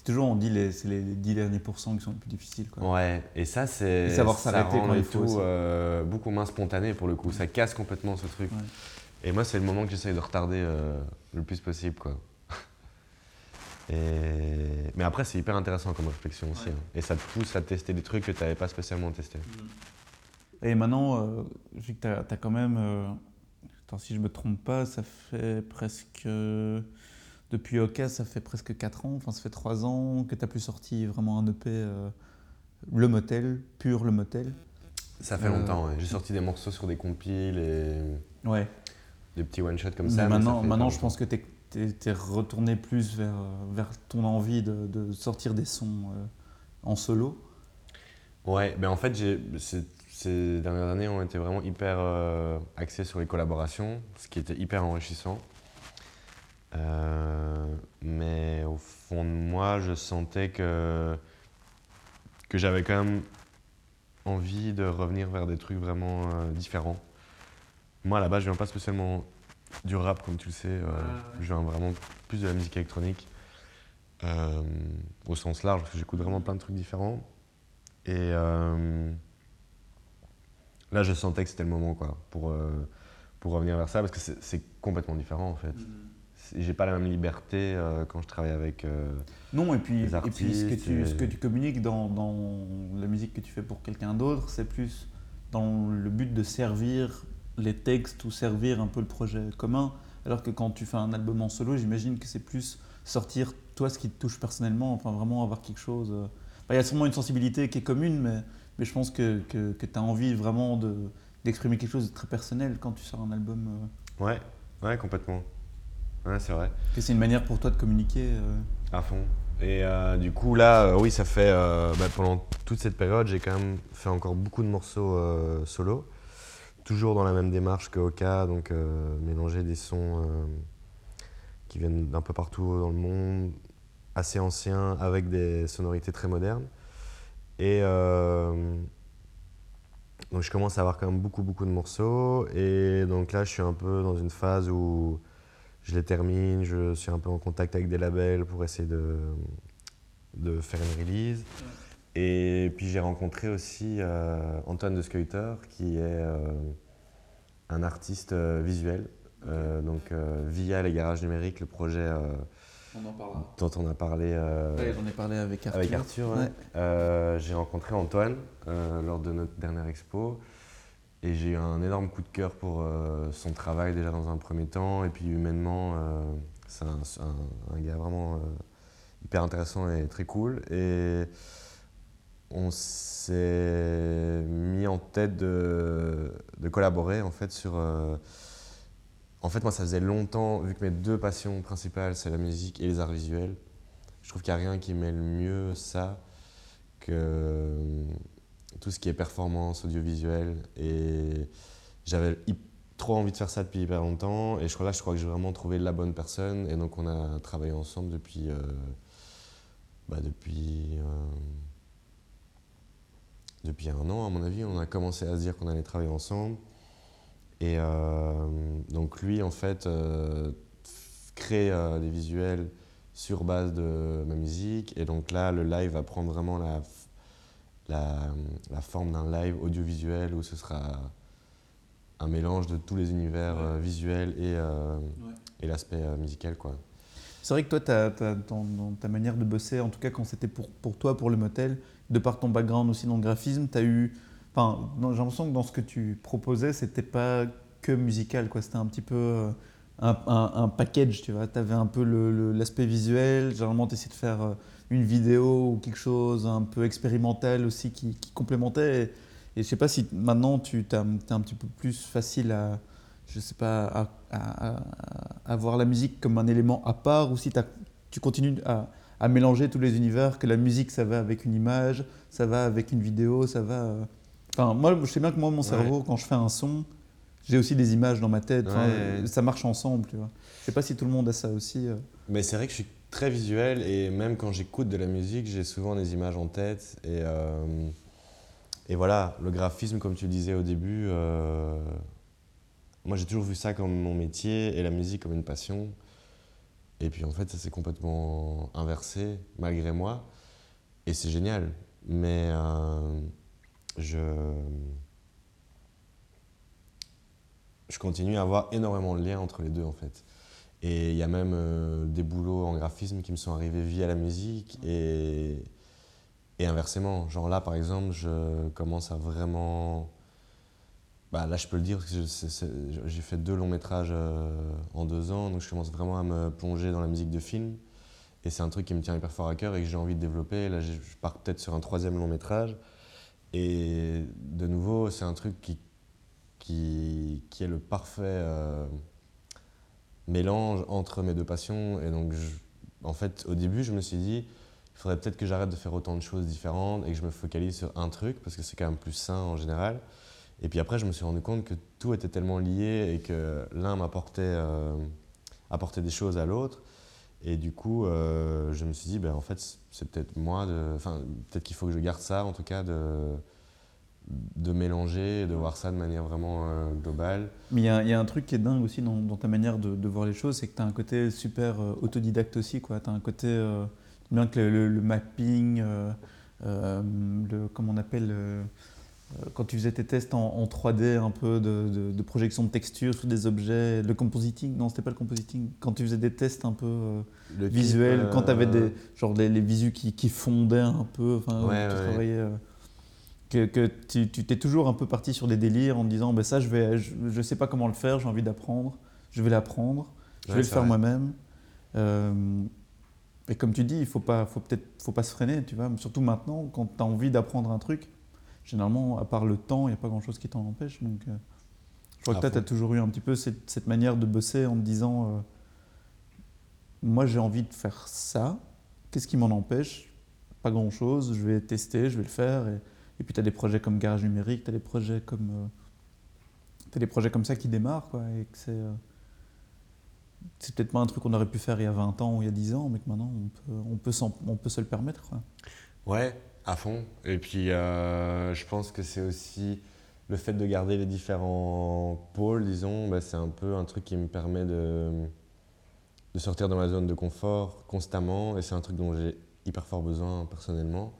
Speaker 2: Toujours, on dit, les, c'est les 10 derniers pourcents qui sont les plus difficiles. Quoi.
Speaker 1: Ouais, et ça, c'est.
Speaker 2: savoir s'arrêter quand il faut.
Speaker 1: Euh, beaucoup moins spontané pour le coup. Ça casse complètement ce truc. Et moi, c'est le moment que j'essaye de retarder euh, le plus possible. Quoi. *laughs* Et... Mais après, c'est hyper intéressant comme réflexion aussi. Hein. Et ça te pousse à tester des trucs que tu n'avais pas spécialement testé.
Speaker 2: Et maintenant, euh, vu que tu as, quand même. Euh, attends, si je me trompe pas, ça fait presque. Depuis Oka, ça fait presque 4 ans, enfin, ça fait 3 ans que tu as plus sorti vraiment un EP, euh, le motel, pur le motel.
Speaker 1: Ça fait longtemps, J'ai sorti des morceaux sur des compiles et.
Speaker 2: Ouais.
Speaker 1: Des petits one-shots comme ça.
Speaker 2: Maintenant, maintenant je pense que tu es retourné plus vers, vers ton envie de, de sortir des sons euh, en solo
Speaker 1: Ouais, ben en fait, ces dernières années ont été vraiment hyper euh, axées sur les collaborations, ce qui était hyper enrichissant. Euh, mais au fond de moi, je sentais que, que j'avais quand même envie de revenir vers des trucs vraiment différents. Moi, là-bas, je viens pas spécialement du rap, comme tu le sais. Euh, je viens vraiment plus de la musique électronique, euh, au sens large, parce que j'écoute vraiment plein de trucs différents. Et euh, là, je sentais que c'était le moment quoi, pour, pour revenir vers ça, parce que c'est complètement différent en fait. Mm. J'ai pas la même liberté quand je travaille avec.
Speaker 2: non, et puis, et puis ce, que tu, ce que tu communiques dans, dans la musique que tu fais pour quelqu'un d'autre, c'est plus dans le but de servir les textes ou servir un peu le projet commun. Alors que quand tu fais un album en solo, j'imagine que c'est plus sortir toi ce qui te touche personnellement, enfin vraiment avoir quelque chose. Euh. Il y a sûrement une sensibilité qui est commune, mais, mais je pense que, que, que tu as envie vraiment d'exprimer quelque chose de très personnel quand tu sors un album.
Speaker 1: Euh. Ouais, ouais, complètement. Ouais, c'est vrai.
Speaker 2: C'est une manière pour toi de communiquer. Euh.
Speaker 1: À fond. Et du coup, là, oui, ça fait. Bah, pendant toute cette période, j'ai quand même fait encore beaucoup de morceaux solo toujours dans la même démarche que Oka, donc euh, mélanger des sons euh, qui viennent d'un peu partout dans le monde, assez anciens, avec des sonorités très modernes. Et euh, donc je commence à avoir quand même beaucoup beaucoup de morceaux. Et donc là, je suis un peu dans une phase où je les termine, je suis un peu en contact avec des labels pour essayer de, de faire une release. Et puis j'ai rencontré aussi euh, Antoine de Skeuter, qui est euh, un artiste euh, visuel. donc via les garages numériques, le projet dont on a parlé.
Speaker 2: j'en ai parlé avec Arthur.
Speaker 1: Avec Arthur, j'ai rencontré Antoine lors de notre dernière expo. Et j'ai eu un énorme coup de cœur pour son travail déjà dans un premier temps. Et puis humainement, c'est un, gars vraiment hyper intéressant et très cool. Et on s'est mis en tête de, collaborer en fait sur. Euh, en fait, moi, ça faisait longtemps, vu que mes deux passions principales, c'est la musique et les arts visuels, je trouve qu'il n'y a rien qui mêle mieux ça que euh, tout ce qui est performance audiovisuelle. Et j'avais trop envie de faire ça depuis hyper longtemps. Et je crois là, je crois que j'ai vraiment trouvé la bonne personne. Et donc, on a travaillé ensemble depuis. Euh, bah, depuis depuis un an, à mon avis, on a commencé à se dire qu'on allait travailler ensemble. Et euh, donc lui, en fait, euh, crée euh, des visuels sur base de ma musique. Et donc là, le live va prendre vraiment la, la, forme d'un live audiovisuel où ce sera un mélange de tous les univers visuels et, et l'aspect musical. Quoi.
Speaker 2: C'est vrai que toi, dans, ta manière de bosser, en tout cas quand c'était pour, pour toi, pour le motel, de par ton background aussi dans le graphisme, tu as eu. Enfin, j'ai l'impression que dans ce que tu proposais, c'était pas que musical, quoi. C'était un petit peu. Euh, un, un- un package, tu vois. Tu avais un peu l'aspect visuel, généralement tu essayais de faire euh, une vidéo ou quelque chose un peu expérimental aussi qui, qui complémentait. Et, et je sais pas si maintenant tu es un petit peu plus facile à, je sais pas, à, à- à- à voir la musique comme un élément à part ou si tu continues à, à mélanger tous les univers, que la musique ça va avec une image, ça va avec une vidéo, ça va. Enfin, moi je sais bien que moi mon
Speaker 1: Ouais.
Speaker 2: cerveau, quand je fais un son, j'ai aussi des images dans ma tête. Ça marche ensemble, tu vois. Je sais pas si tout le monde a ça aussi. euh.
Speaker 1: Mais c'est vrai que je suis très visuel et même quand j'écoute de la musique, j'ai souvent des images en tête. Et, euh, et voilà, le graphisme, comme tu le disais au début, euh, moi j'ai toujours vu ça comme mon métier et la musique comme une passion. Et puis en fait, ça s'est complètement inversé malgré moi. Et c'est génial. Mais euh, je, je continue à avoir énormément de liens entre les deux en fait. Et il y a même euh, des boulots en graphisme qui me sont arrivés via la musique et, et inversement. Genre là, par exemple, je commence à vraiment. Bah, là, je peux le dire j'ai fait deux longs métrages euh, en deux ans, donc je commence vraiment à me plonger dans la musique de film. Et c'est un truc qui me tient hyper fort à cœur et que j'ai envie de développer. Là, je pars peut-être sur un troisième long métrage. Et de nouveau, c'est un truc qui, qui, qui est le parfait. euh, mélange entre mes deux passions. Et donc, en fait, au début, je me suis dit, il faudrait peut-être que j'arrête de faire autant de choses différentes et que je me focalise sur un truc, parce que c'est quand même plus sain en général. Et puis après, je me suis rendu compte que tout était tellement lié et que l'un m'apportait euh, apportait des choses à l'autre. Et du coup, euh, je me suis dit, ben, en fait, c'est peut-être moi, de, enfin, peut-être qu'il faut que je garde ça, en tout cas, de, de mélanger, de voir ça de manière vraiment euh, globale.
Speaker 2: Mais il y, a- il y a un truc qui est dingue aussi dans, dans ta manière de, de voir les choses, c'est que tu as un côté super euh, autodidacte aussi. Tu as un côté, euh, bien que le, le- le mapping, euh, le, comment on appelle, quand tu faisais tes tests en, en 3D, un peu de, de- de projection de texture sur des objets, le compositing, non, c'était pas le compositing, quand tu faisais des tests un peu visuels, quand tu avais des, genre les, les visus qui, qui fondaient un peu, enfin,
Speaker 1: Ouais,
Speaker 2: tu
Speaker 1: ouais.
Speaker 2: travaillais. Que, que tu t'es toujours un peu parti sur des délires en te disant bah, ça je vais je, je sais pas comment le faire j'ai envie d'apprendre je vais l'apprendre je
Speaker 1: Ouais,
Speaker 2: vais le faire moi-même. Euh, et comme tu dis il faut pas faut peut-être faut pas se freiner tu vois. Surtout maintenant quand tu as envie d'apprendre un truc généralement à part le temps il n'y a pas grand chose qui t'en empêche. Donc euh, je crois
Speaker 1: À
Speaker 2: que tu as
Speaker 1: fond.
Speaker 2: toujours eu un petit peu cette, cette manière de bosser en te disant euh, moi j'ai envie de faire ça. Qu'est-ce qui m'en empêche? Pas grand chose je vais tester je vais le faire et, et puis tu as des projets comme Garage Numérique tu as des projets comme euh, des projets comme ça qui démarrent quoi et que c'est euh, c'est peut-être pas un truc qu'on aurait pu faire il y a 20 ans ou il y a 10 ans mais que maintenant on peut on peut, on peut se le permettre quoi.
Speaker 1: Ouais, à fond. Et puis, euh, je pense que c'est aussi le fait de garder les différents pôles, disons, bah, c'est un peu un truc qui me permet de, de sortir de ma zone de confort constamment. Et c'est un truc dont j'ai hyper fort besoin personnellement.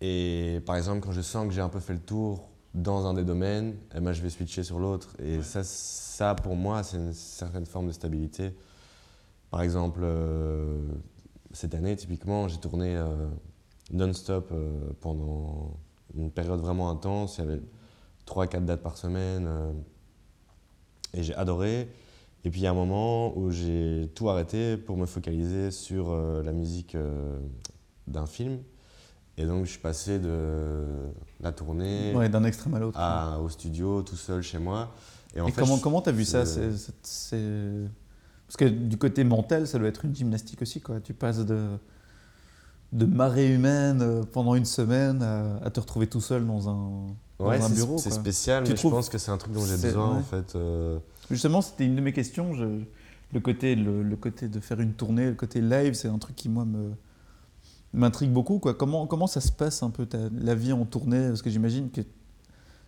Speaker 1: Et par exemple, quand je sens que j'ai un peu fait le tour dans un des domaines, eh ben, je vais switcher sur l'autre. Et ça, ça, pour moi, c'est une certaine forme de stabilité. Par exemple, euh, cette année, typiquement, j'ai tourné euh, non-stop euh, pendant une période vraiment intense. Il y avait 3-4 dates par semaine. et j'ai adoré. Et puis il y a un moment où j'ai tout arrêté pour me focaliser sur la musique d'un film. Et donc je suis passé de la tournée
Speaker 2: Ouais, d'un extrême à l'autre.
Speaker 1: à- au studio tout seul chez moi. Et en
Speaker 2: Et
Speaker 1: fait,
Speaker 2: comment
Speaker 1: je-
Speaker 2: comment t'as vu ça Parce que du côté mental, ça doit être une gymnastique aussi. Quoi. Tu passes de, de marée humaine euh, pendant une semaine à, à te retrouver tout seul dans un, dans un bureau.
Speaker 1: c'est spécial,
Speaker 2: Tu
Speaker 1: mais
Speaker 2: trouves-
Speaker 1: je pense que c'est un truc dont j'ai besoin
Speaker 2: ouais.
Speaker 1: en fait. euh,
Speaker 2: Justement, c'était une de mes questions. je- le, côté, le, le côté de faire une tournée, le côté live, c'est un truc qui, moi, me m'intrigue beaucoup. Quoi. Comment, comment ça se passe un peu ta- la vie en tournée? Parce que j'imagine que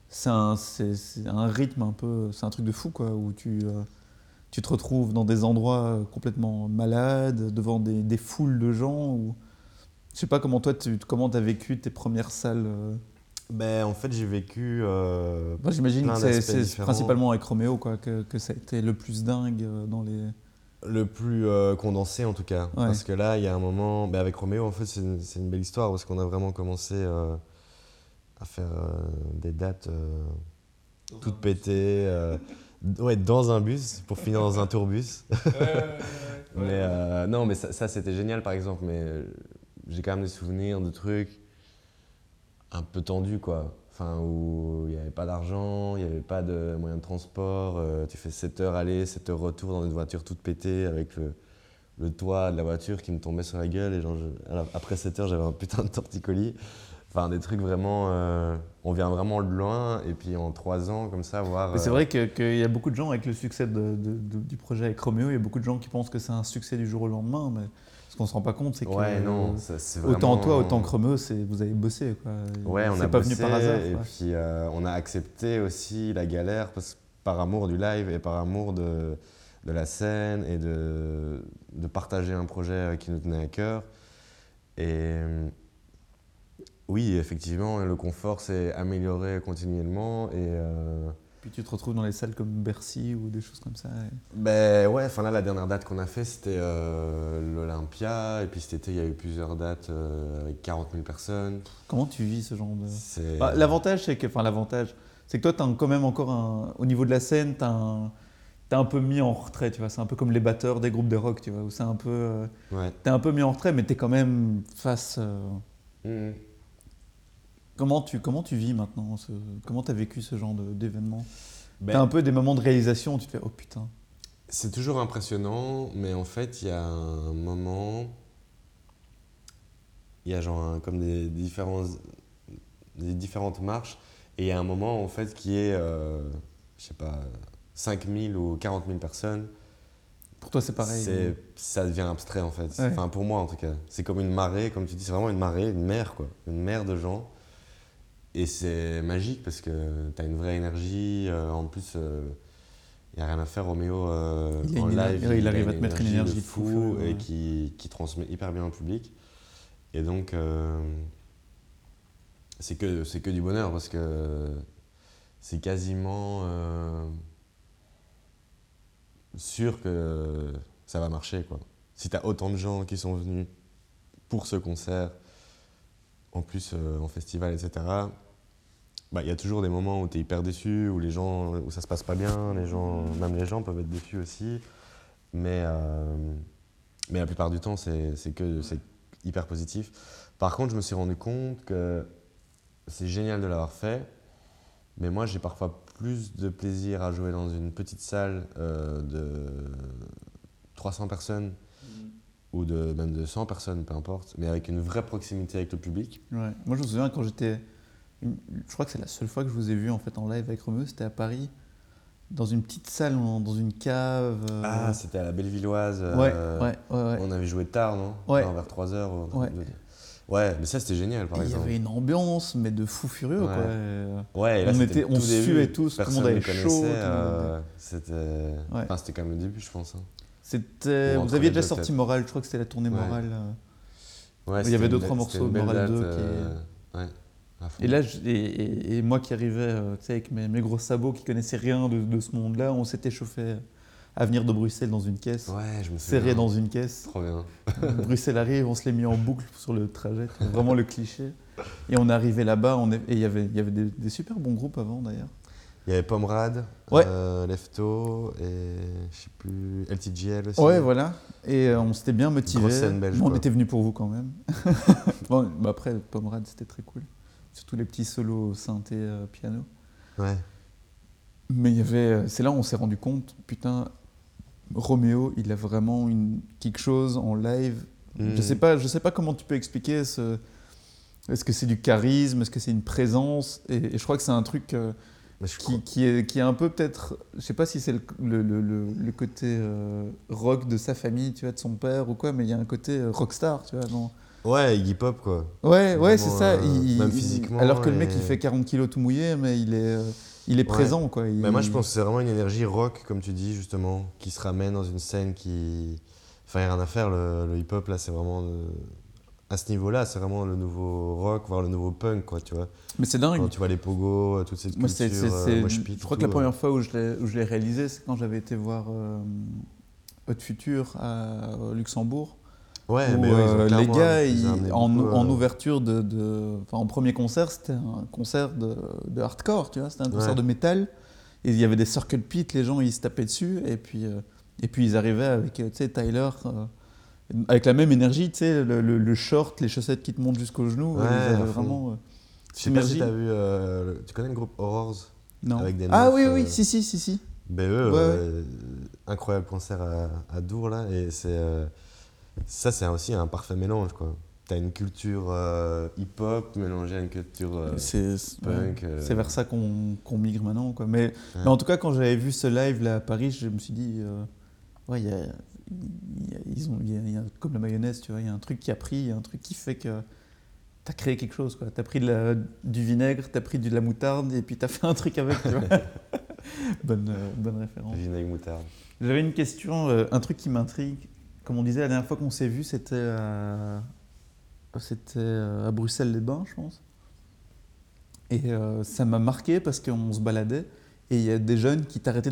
Speaker 2: c'est un, un rythme un peu. C'est un truc de fou, quoi, où tu, euh, tu te retrouves dans des endroits complètement malades, devant des, des foules de gens. Ou... Je sais pas comment toi, tu comment as vécu tes premières salles. euh?
Speaker 1: Ben, en fait, j'ai vécu. euh,
Speaker 2: Moi, j'imagine que c'est- principalement avec Roméo quoi, que, que ça a été le plus dingue euh, dans les.
Speaker 1: Le plus euh, condensé en tout cas.
Speaker 2: Ouais.
Speaker 1: Parce que là, il y a un moment, ben, avec Roméo, en fait, c'est une, c'est une belle histoire parce qu'on a vraiment commencé euh, à faire euh, des dates euh, toutes pétées. euh, Ouais, dans un bus pour finir dans un tourbus. mais euh, non, mais ça, ça, c'était génial par exemple. Mais j'ai quand même des souvenirs de trucs un peu tendus quoi. Enfin, où il n'y avait pas d'argent, il n'y avait pas de moyen de transport. euh, tu fais 7 heures aller, 7 heures retour dans une voiture toute pétée avec le, le toit de la voiture qui me tombait sur la gueule. Et genre, je- alors, après 7 heures, j'avais un putain de torticolis. Enfin, des trucs vraiment. euh, on vient vraiment de loin. Et puis en 3 ans, comme ça, voir.
Speaker 2: Mais c'est
Speaker 1: euh,
Speaker 2: vrai que- qu'il y a beaucoup de gens avec le succès de- de- de- du projet avec Roméo, il y a beaucoup de gens qui pensent que c'est un succès du jour au lendemain, mais ce qu'on se rend pas compte, c'est que
Speaker 1: Ouais, non, ça, c'est
Speaker 2: autant
Speaker 1: vraiment-
Speaker 2: toi, autant c'est vous avez bossé quoi.
Speaker 1: Ouais, on a
Speaker 2: pas
Speaker 1: bossé,
Speaker 2: venu par hasard.
Speaker 1: Et
Speaker 2: quoi.
Speaker 1: puis euh, on a accepté aussi la galère parce, par amour du live et par amour de, de la scène et de, de partager un projet euh, qui nous tenait à cœur. Et euh, oui, effectivement, le confort s'est amélioré continuellement. Et euh,
Speaker 2: Puis tu te retrouves dans les salles comme Bercy ou des choses comme ça. et-
Speaker 1: ben ouais, enfin là, la dernière date qu'on a fait, c'était euh, l'Olympia. Et puis cet été, il y a eu plusieurs dates euh, avec 40 000 personnes.
Speaker 2: Comment tu vis ce genre de. Bah, l'avantage, c'est que, enfin, l'avantage, c'est que toi, tu as quand même encore un, au niveau de la scène, tu un, t'es un peu mis en retrait, tu vois. C'est un peu comme les batteurs des groupes de rock, tu vois, où c'est un peu, euh,
Speaker 1: Ouais.
Speaker 2: t'es un peu mis en retrait, mais t'es quand même face. euh,
Speaker 1: Mhm.
Speaker 2: Comment tu, comment tu vis maintenant ce, Comment tu as vécu ce genre d'événement?
Speaker 1: Ben,
Speaker 2: T'as un peu des moments de réalisation où tu te fais oh putain.
Speaker 1: C'est toujours impressionnant, mais en fait, il y a un moment. Il y a genre un- comme des, différents, des différentes marches, et il y a un moment en fait qui est, euh, je sais pas, 5000 ou 40 000 personnes.
Speaker 2: Pour toi, c'est pareil.
Speaker 1: Ça devient abstrait en fait.
Speaker 2: Ouais.
Speaker 1: Enfin, pour moi en tout cas. C'est comme une marée, comme tu dis, c'est vraiment une marée, une mer quoi. Une mer de gens. Et c'est magique parce que tu as une vraie énergie. euh, en plus, il n'y a rien à faire. Roméo, euh,
Speaker 2: Il
Speaker 1: en live,
Speaker 2: il arrive à te mettre une énergie
Speaker 1: de
Speaker 2: fou
Speaker 1: fou et qui, qui transmet hyper bien au public. Et donc, euh, c'est que, que du bonheur parce que c'est quasiment euh, sûr que ça va marcher. Quoi. Si tu as autant de gens qui sont venus pour ce concert, en plus euh, en festival, etc., bah, il y a toujours des moments où tu es hyper déçu, où, les gens, où ça se passe pas bien, même les gens peuvent être déçus aussi. Mais, euh, la plupart du temps, c'est hyper positif. Par contre, je me suis rendu compte que c'est génial de l'avoir fait, mais moi, j'ai parfois plus de plaisir à jouer dans une petite salle euh, de 300 personnes ou de, même de 100 personnes, peu importe, mais avec une vraie proximité avec le public.
Speaker 2: Ouais. Moi, je me souviens quand j'étais. Je crois que c'est la seule fois que je vous ai vu en fait en live avec Roméo, c'était à Paris, dans une petite salle, dans une cave. euh,
Speaker 1: Ah, c'était à la Bellevilloise.
Speaker 2: ouais,
Speaker 1: euh,
Speaker 2: ouais, ouais.
Speaker 1: On avait joué tard, non?
Speaker 2: Ouais.
Speaker 1: Vers 3h.
Speaker 2: Ouais.
Speaker 1: Ouais, mais ça, c'était génial, par
Speaker 2: Et Il y
Speaker 1: exemple.
Speaker 2: avait une ambiance, mais de fou furieux,
Speaker 1: Ouais.
Speaker 2: quoi.
Speaker 1: Ouais, et là,
Speaker 2: On était- on suait tous, tout le monde avait chaud,
Speaker 1: euh,
Speaker 2: Ouais.
Speaker 1: enfin, c'était quand même le début, je pense. hein.
Speaker 2: C'était.
Speaker 1: Ou
Speaker 2: Vous aviez déjà sorti. Morale, je crois que c'était la tournée. Morale. euh.
Speaker 1: Ouais,
Speaker 2: Il y avait deux, trois morceaux Morale
Speaker 1: date,
Speaker 2: 2 qui-
Speaker 1: euh, ouais, à fond.
Speaker 2: Et là, je- et, moi qui arrivais euh, avec mes, mes gros sabots qui connaissaient rien de, de ce monde-là, on s'était chauffé à venir de Bruxelles dans une caisse,
Speaker 1: Ouais, je me souviens.
Speaker 2: serré dans une caisse.
Speaker 1: Trop bien.
Speaker 2: Bruxelles arrive, on se l'est mis en boucle sur le trajet, vraiment le cliché. Et on est arrivé là-bas, on est- et il y avait, il y avait des, des super bons groupes avant d'ailleurs.
Speaker 1: Il y avait
Speaker 2: Ouais.
Speaker 1: euh, Lefto et je sais plus, LTGL aussi.
Speaker 2: Ouais, voilà. Et euh, on s'était bien
Speaker 1: belge,
Speaker 2: on
Speaker 1: quoi.
Speaker 2: était venu pour vous quand même. *laughs* bon, bah après, Pomrad, c'était très cool. Surtout les petits solos synthé euh, piano.
Speaker 1: Ouais.
Speaker 2: Mais il y avait, c'est là où on s'est rendu compte, putain, Roméo, il a vraiment une, quelque chose en live. Je
Speaker 1: Mhm.
Speaker 2: sais pas, je sais pas comment tu peux expliquer ce. Est-ce que c'est du charisme, est-ce que c'est une présence? Et, et je crois que c'est un truc qui, est, qui est un peu peut-être, je sais pas si c'est le, le, le- côté euh, rock de sa famille, tu vois, de son père ou quoi, mais il y a un côté euh, rockstar, tu vois. Non
Speaker 1: Ouais, Iggy Pop, quoi.
Speaker 2: ouais, ouais, c'est ça.
Speaker 1: euh,
Speaker 2: il-
Speaker 1: même physiquement,
Speaker 2: Alors que le mec, il fait 40 kilos tout mouillé, mais il est, il est
Speaker 1: Ouais.
Speaker 2: présent, quoi. Il-
Speaker 1: Mais moi, je pense que c'est vraiment une énergie rock, comme tu dis, justement, qui se ramène dans une scène qui. Enfin, il n'y a rien à faire, le, le hip-hop, là, c'est vraiment. À ce niveau-là, c'est vraiment le nouveau rock, voire le nouveau punk, quoi, tu vois.
Speaker 2: Mais c'est dingue.
Speaker 1: Quand tu vois les pogos, euh, toute cette
Speaker 2: Moi,
Speaker 1: culture,
Speaker 2: c'est-
Speaker 1: euh,
Speaker 2: je crois que la
Speaker 1: euh.
Speaker 2: première fois où je l'ai, réalisé, c'est quand j'avais été voir Hot Future à Luxembourg.
Speaker 1: Ouais,
Speaker 2: où,
Speaker 1: mais ouais, ils ont
Speaker 2: euh, les gars,
Speaker 1: ils
Speaker 2: ils- en,
Speaker 1: beaucoup,
Speaker 2: en
Speaker 1: euh,
Speaker 2: ouverture de, de- Enfin, en premier concert, c'était un concert de, de hardcore, tu vois. C'était un concert
Speaker 1: Ouais.
Speaker 2: de métal. Et il y avait des circle pits, les gens ils se tapaient dessus, et puis, euh, et puis ils arrivaient avec tu sais, Tyler, avec la même énergie, tu sais, le, le- le short, les chaussettes qui te montent jusqu'au genou.
Speaker 1: Ouais,
Speaker 2: ils avaient
Speaker 1: à fond.
Speaker 2: vraiment. euh,
Speaker 1: Je sais pas si
Speaker 2: synergie.
Speaker 1: t'as vu. euh, tu connais le groupe Horrors
Speaker 2: Non.
Speaker 1: Avec des
Speaker 2: ah
Speaker 1: meufs,
Speaker 2: oui, oui,
Speaker 1: euh,
Speaker 2: si, si, si, si. Ouais,
Speaker 1: euh, incroyable concert à, à Dour là, et c'est euh, ça c'est aussi un parfait mélange quoi. T'as une culture euh, hip-hop mélangée à une culture euh,
Speaker 2: C'est
Speaker 1: punk. euh,
Speaker 2: C'est vers ça qu'on migre maintenant. Quoi. Mais,
Speaker 1: Ouais.
Speaker 2: mais en tout cas, quand j'avais vu ce live là à Paris, je me suis dit, euh, ouais, il y a- ils ont, il y a- il y a- comme la mayonnaise, tu vois, il y a un truc qui a pris, il y a un truc qui fait que tu as créé quelque chose. Tu as pris de la- du vinaigre, tu as pris de la moutarde et puis tu as fait un truc avec. Tu vois. *laughs* bonne, euh, bonne référence.
Speaker 1: Vinaigre moutarde.
Speaker 2: J'avais une question, euh, un truc qui m'intrigue. Comme on disait la dernière fois qu'on s'est vu, c'était à, c'était euh, à Bruxelles-les-Bains, je pense. Et euh, ça m'a marqué parce qu'on se baladait et il y a des jeunes qui t'arrêtaient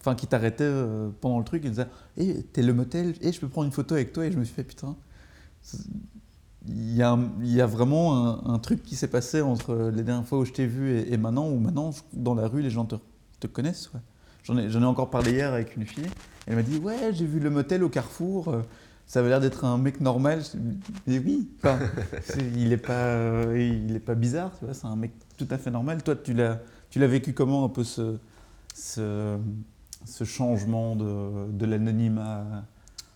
Speaker 2: enfin qui euh, pendant le truc et disaient "Eh, t'es le motel, et je peux prendre une photo avec toi." Et je me suis fait putain. Il y, a, un- il y a vraiment un, un truc qui s'est passé entre les dernières fois où je t'ai vu et, et maintenant, où maintenant, dans la rue, les gens te, te connaissent. ouais. J'en ai, encore parlé hier avec une fille. Elle m'a dit Ouais, j'ai vu le motel au carrefour. euh, Ça avait l'air d'être un mec normal. Et oui, enfin, *laughs* c'est- il n'est pas, euh, il est pas bizarre. C'est un mec tout à fait normal. Toi, tu l'as, tu l'as vécu comment un peu ce, ce, changement de, de l'anonymat?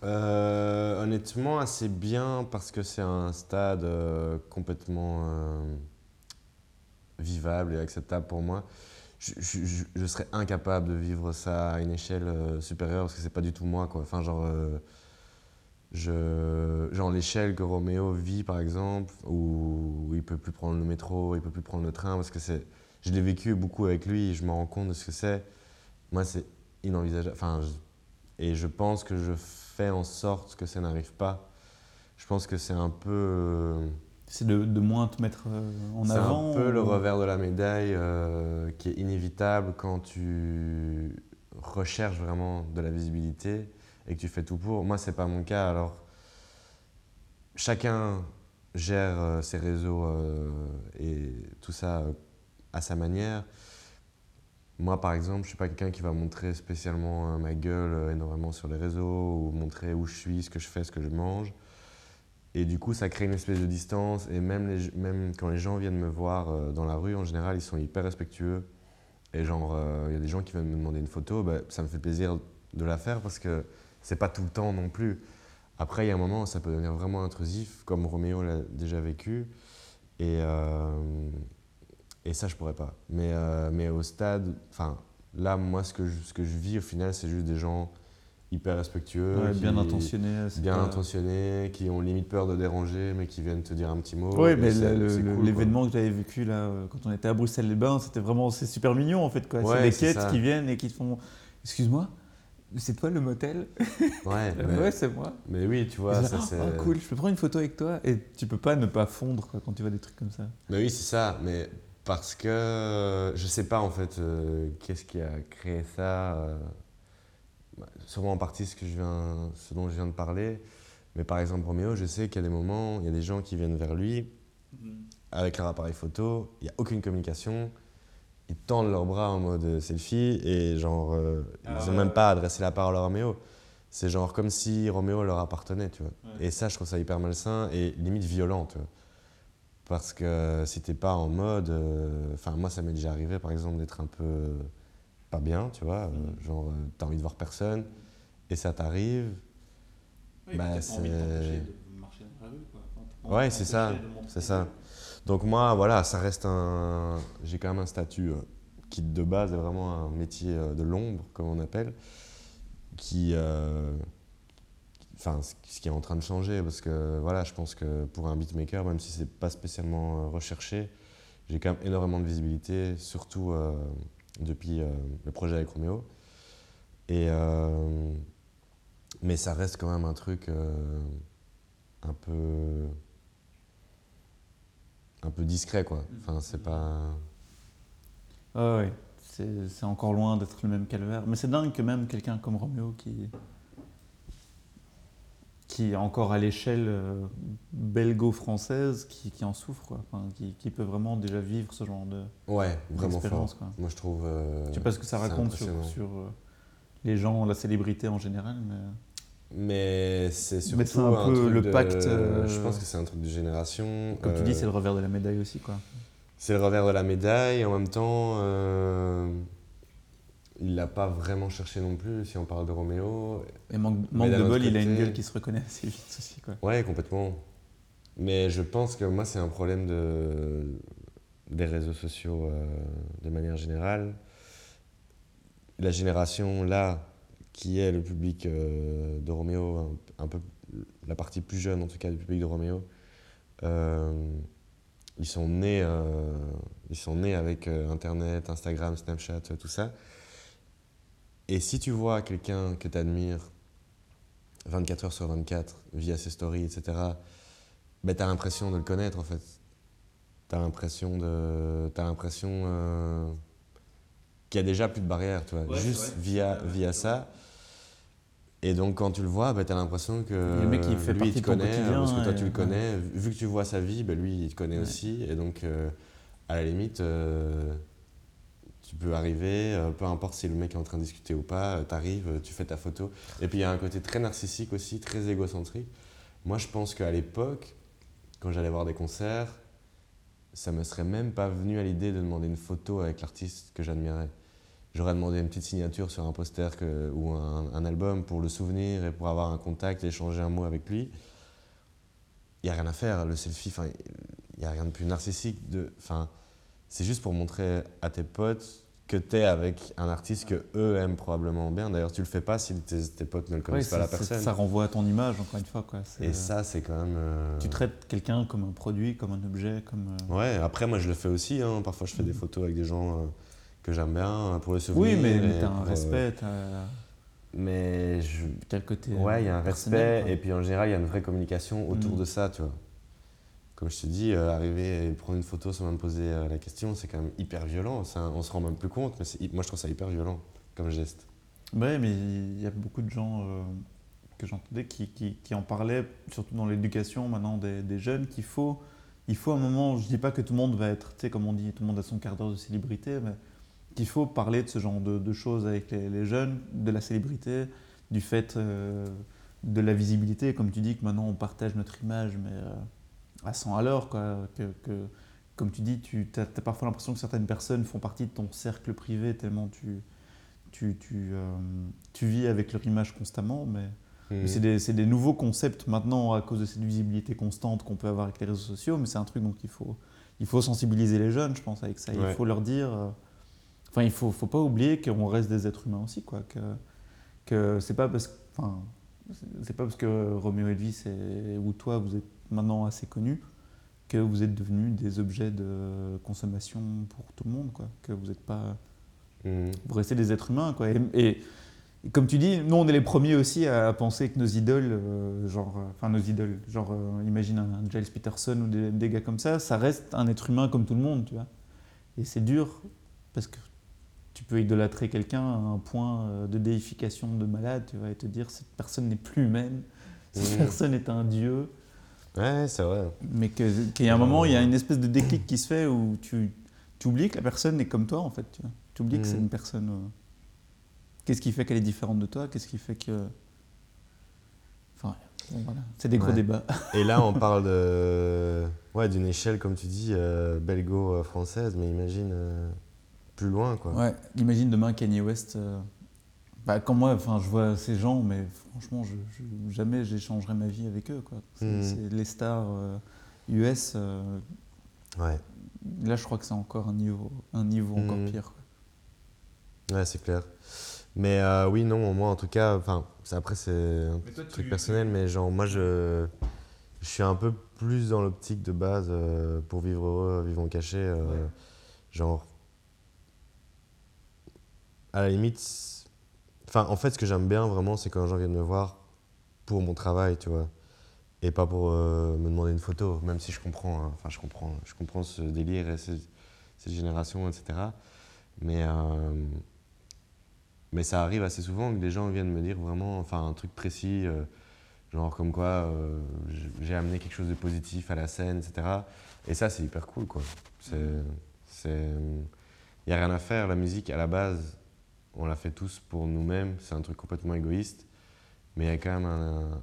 Speaker 1: Euh, honnêtement, assez bien parce que c'est un stade euh, complètement euh, vivable et acceptable pour moi. Je, serais incapable de vivre ça à une échelle supérieure parce que c'est pas du tout moi quoi. Enfin genre, genre l'échelle que Roméo vit par exemple où il peut plus prendre le métro, il peut plus prendre le train parce que c'est, je l'ai vécu beaucoup avec lui, et je me rends compte de ce que c'est. Moi c'est inenvisageable. Enfin, je- et je pense que je fais en sorte que ça n'arrive pas. Je pense que c'est un peu, euh,
Speaker 2: C'est de, de moins te mettre euh, en
Speaker 1: c'est
Speaker 2: avant
Speaker 1: un peu le revers de la médaille euh, qui est inévitable quand tu recherches vraiment de la visibilité et que tu fais tout pour. Moi, c'est pas mon cas. Alors, chacun gère ses réseaux euh, et tout ça à sa manière. Moi, par exemple, je suis pas quelqu'un qui va montrer spécialement euh, ma gueule euh, énormément sur les réseaux ou montrer où je suis, ce que je fais, ce que je mange. Et du coup, ça crée une espèce de distance. Et même, quand les gens viennent me voir euh, dans la rue, en général, ils sont hyper respectueux. Et genre, il y a des gens qui viennent me demander une photo, bah, ça me fait plaisir de la faire parce que c'est pas tout le temps non plus. Après, il y a un moment où ça peut devenir vraiment intrusif, comme Roméo l'a déjà vécu. Et, et ça, je pourrais pas. Mais, euh, mais au stade, enfin, là, moi, ce que, je, ce que je vis au final, c'est juste des gens hyper respectueux.
Speaker 2: Ouais,
Speaker 1: qui-
Speaker 2: bien intentionné. c'est
Speaker 1: bien
Speaker 2: pas-
Speaker 1: intentionnés, qui ont limite peur de déranger, mais qui viennent te dire un petit mot.
Speaker 2: Oui, mais le-
Speaker 1: cool,
Speaker 2: l'événement que j'avais vécu là, euh, quand on était à Bruxelles-les-Bains, c'était vraiment c'est super mignon en fait. quoi.
Speaker 1: Ouais,
Speaker 2: c'est des quêtes
Speaker 1: ça.
Speaker 2: qui viennent et qui te font Excuse-moi, c'est toi le motel?
Speaker 1: Ouais,
Speaker 2: Euh, *laughs*
Speaker 1: mais,
Speaker 2: Ouais, c'est moi.
Speaker 1: mais oui, tu vois, ça
Speaker 2: là,
Speaker 1: c'est.
Speaker 2: Oh, cool, je peux prendre une photo avec toi? Et tu peux pas ne pas fondre quoi, quand tu vois des trucs comme ça.
Speaker 1: Mais oui, c'est ça. Mais parce que euh, je sais pas en fait euh, qu'est-ce qui a créé ça. euh, bah, sûrement en partie ce, que je viens, ce dont je viens de parler. Mais par exemple, Roméo, je sais qu'il y a des moments, il y a des gens qui viennent vers lui avec leur appareil photo, il n'y a aucune communication. Ils tendent leurs bras en mode selfie et genre, euh,
Speaker 2: Ah
Speaker 1: ils
Speaker 2: ouais,
Speaker 1: n'ont même
Speaker 2: ouais.
Speaker 1: pas adressé la parole à Roméo. C'est genre comme si Roméo leur appartenait, tu vois.
Speaker 2: Ouais.
Speaker 1: Et ça, je trouve ça hyper malsain et limite violent, tu vois. Parce que si t'es pas en mode. euh, Enfin, moi, ça m'est déjà arrivé, par exemple, d'être un peu pas bien, tu vois. euh,
Speaker 2: Mm.
Speaker 1: genre, euh, t'as envie de voir personne et ça t'arrive. Bah, envie de c'est- t'empêcher
Speaker 2: marcher dans la rue
Speaker 1: Ouais, c'est ça, c'est ça. Donc moi, voilà, ça reste un... J'ai quand même un statut euh, qui, de base, est vraiment un métier euh, de l'ombre, comme on appelle, qui... euh, Enfin, ce ce qui est en train de changer, parce que, voilà, je pense que pour un beatmaker, même si c'est pas spécialement euh, recherché, j'ai quand même énormément de visibilité, surtout euh, depuis euh, le projet avec Roméo. Et... euh, mais ça reste quand même un truc euh, un peu un peu discret quoi. Enfin c'est pas
Speaker 2: Ah ouais, c'est c'est encore loin d'être le même calvaire. Mais c'est dingue que même quelqu'un comme Roméo qui. Qui est encore à l'échelle euh, belgo-française qui, qui en souffre, quoi. Enfin, qui, qui peut vraiment déjà vivre ce genre de
Speaker 1: Ouais, vraiment fort.
Speaker 2: quoi.
Speaker 1: Moi, je trouve. euh,
Speaker 2: Je sais pas ce que ça raconte sur, euh, les gens, la célébrité en général, mais
Speaker 1: Mais c'est surtout
Speaker 2: Mais c'est un peu
Speaker 1: truc
Speaker 2: le
Speaker 1: de-
Speaker 2: pacte, euh,
Speaker 1: Je pense que c'est un truc de génération.
Speaker 2: comme tu
Speaker 1: Euh,
Speaker 2: dis, c'est le revers de la médaille aussi, quoi.
Speaker 1: C'est le revers de la médaille. En même temps, euh, il l'a pas vraiment cherché non plus, si on parle de Roméo.
Speaker 2: Et manque,
Speaker 1: Mais
Speaker 2: manque
Speaker 1: d'un
Speaker 2: de bol, il a une gueule qui se reconnaît assez vite aussi, quoi.
Speaker 1: Ouais, complètement. Mais je pense que moi, c'est un problème de, des réseaux sociaux euh, de manière générale. La génération là, qui est le public euh, de Roméo, un, un peu la partie plus jeune en tout cas du public de Roméo, euh, ils sont nés, euh, ils sont nés avec Internet, Instagram, Snapchat, tout ça. Et si tu vois quelqu'un que tu admires 24 heures sur 24 via ses stories, etc., ben, tu as l'impression de le connaître en fait. Tu as l'impression de. T'as l'impression euh, qu'il y a déjà plus de barrières, tu vois,
Speaker 2: Ouais,
Speaker 1: juste via, via ça. Et donc quand tu le vois, ben, tu as l'impression que
Speaker 2: Le mec, il fait
Speaker 1: lui,
Speaker 2: partie
Speaker 1: il te connaît,
Speaker 2: quotidien,
Speaker 1: parce que toi tu le
Speaker 2: ouais.
Speaker 1: connais. Vu que tu vois sa vie, ben, lui, il te connaît
Speaker 2: Ouais.
Speaker 1: aussi. Et donc, euh, à la limite, euh, tu peux arriver, euh, peu importe si le mec est en train de discuter ou pas, tu arrives, tu fais ta photo. Et puis il y a un côté très narcissique aussi, très égocentrique. Moi, je pense qu'à l'époque, quand j'allais voir des concerts, ça me serait même pas venu à l'idée de demander une photo avec l'artiste que j'admirais. J'aurais demandé une petite signature sur un poster ou un, album pour le souvenir et pour avoir un contact échanger un mot avec lui. Il n'y a rien à faire, le selfie, il n'y a rien de plus narcissique. De, enfin, c'est juste pour montrer à tes potes que tu es avec un artiste que eux aiment probablement bien. D'ailleurs, tu le fais pas si tes, tes potes ne le
Speaker 2: Ouais,
Speaker 1: connaissent pas la personne.
Speaker 2: Ça renvoie à ton image, encore une fois, quoi.
Speaker 1: Et ça, c'est quand même. euh,
Speaker 2: Tu traites quelqu'un comme un produit, comme un objet, comme. euh,
Speaker 1: Ouais, après, moi, je le fais aussi. hein. Parfois, je fais des photos avec des gens euh, que j'aime bien euh, pour le souvenir.
Speaker 2: Oui, mais, mais t'as un
Speaker 1: pour, euh,
Speaker 2: respect, t'as
Speaker 1: Mais je...
Speaker 2: le côté.
Speaker 1: ouais, il y a
Speaker 2: euh,
Speaker 1: un respect
Speaker 2: quoi.
Speaker 1: et puis en général, il y a une vraie communication autour
Speaker 2: Mm.
Speaker 1: de ça, tu vois. Comme je te dis, euh, arriver et prendre une photo sans même poser euh, la question, c'est quand même hyper violent. Ça, on se rend même plus compte, mais moi, je trouve ça hyper violent comme geste.
Speaker 2: Ouais, mais il y a beaucoup de gens euh, que j'entendais qui, qui, en parlaient, surtout dans l'éducation maintenant des, des jeunes, qu'il faut, il faut un moment, je dis pas que tout le monde va être, tu sais, comme on dit, tout le monde a son quart d'heure de célébrité, mais qu'il faut parler de ce genre de, choses avec les, les jeunes, de la célébrité, du fait de la visibilité, comme tu dis que maintenant on partage notre image, mais à 100 à l'heure, que, que, comme tu dis, tu as, parfois l'impression que certaines personnes font partie de ton cercle privé tellement tu, tu, tu, euh, tu vis avec leur image constamment, mais, c'est des, des nouveaux concepts maintenant à cause de cette visibilité constante qu'on peut avoir avec les réseaux sociaux, mais c'est un truc dont il faut, il faut sensibiliser les jeunes, je pense, avec ça. Il faut leur dire. euh, Enfin, il faut, faut pas oublier qu'on reste des êtres humains aussi, quoi. Que, que c'est pas parce que. Enfin, c'est- pas parce que Roméo Elvis et, ou toi, vous êtes maintenant assez connus que vous êtes devenus des objets de consommation pour tout le monde, quoi. Que vous êtes pas
Speaker 1: Mm.
Speaker 2: vous restez des êtres humains. Quoi. Et, et- et comme tu dis, nous, on est les premiers aussi à penser que nos idoles, euh, genre, euh, enfin nos idoles, genre, euh, imagine un Giles Peterson ou des, des gars comme ça, ça reste un être humain comme tout le monde, tu vois. Et c'est dur parce que tu peux idolâtrer quelqu'un à un point euh, de déification de malade, tu et te dire cette personne n'est plus humaine, cette
Speaker 1: Mhm.
Speaker 2: personne est un dieu,
Speaker 1: Ouais, c'est vrai.
Speaker 2: mais qu'il y a un moment, il y a une espèce de déclic qui se fait où tu, tu oublies que la personne est comme toi, en fait. Tu, vois. oublies que c'est
Speaker 1: Mhm.
Speaker 2: une personne. euh, Qu'est-ce qui fait qu'elle est différente de toi Qu'est-ce qui fait que. Enfin, bon, voilà. C'est des gros
Speaker 1: Ouais.
Speaker 2: débats.
Speaker 1: Et là, on *laughs* parle de, ouais, d'une échelle, comme tu dis, euh, belgo-française, mais imagine euh, plus loin, quoi.
Speaker 2: Ouais, imagine demain Kanye West. euh, Bah, quand moi, enfin, je vois ces gens, mais franchement, je, je- jamais j'échangerai ma vie avec eux. Quoi. C'est, c'est les stars euh, US. euh,
Speaker 1: Ouais,
Speaker 2: là, je crois que c'est encore un niveau, un niveau encore
Speaker 1: Mhm.
Speaker 2: pire. quoi.
Speaker 1: ouais c'est clair. Mais euh, oui, non, moi, en tout cas, enfin, c'est- après, c'est un truc personnel, mais genre, moi, je, je suis un peu plus dans l'optique de base euh, pour vivre heureux, vivre caché. euh,
Speaker 2: Ouais.
Speaker 1: Genre, à la limite, enfin, en fait, ce que j'aime bien vraiment, c'est quand les gens viennent me voir pour mon travail, tu vois, et pas pour euh, me demander une photo, même si je comprends, hein, enfin, je comprends, je comprends ce délire et cette génération, etc. Mais, euh, mais ça arrive assez souvent que des gens viennent me dire vraiment, enfin, un truc précis. euh, Genre comme quoi j'ai amené quelque chose de positif à la scène, etc. Et ça, c'est hyper cool, quoi. C'est... Il n'y a rien à faire. La musique, à la base, on la fait tous pour nous-mêmes. C'est un truc complètement égoïste. Mais il y a quand même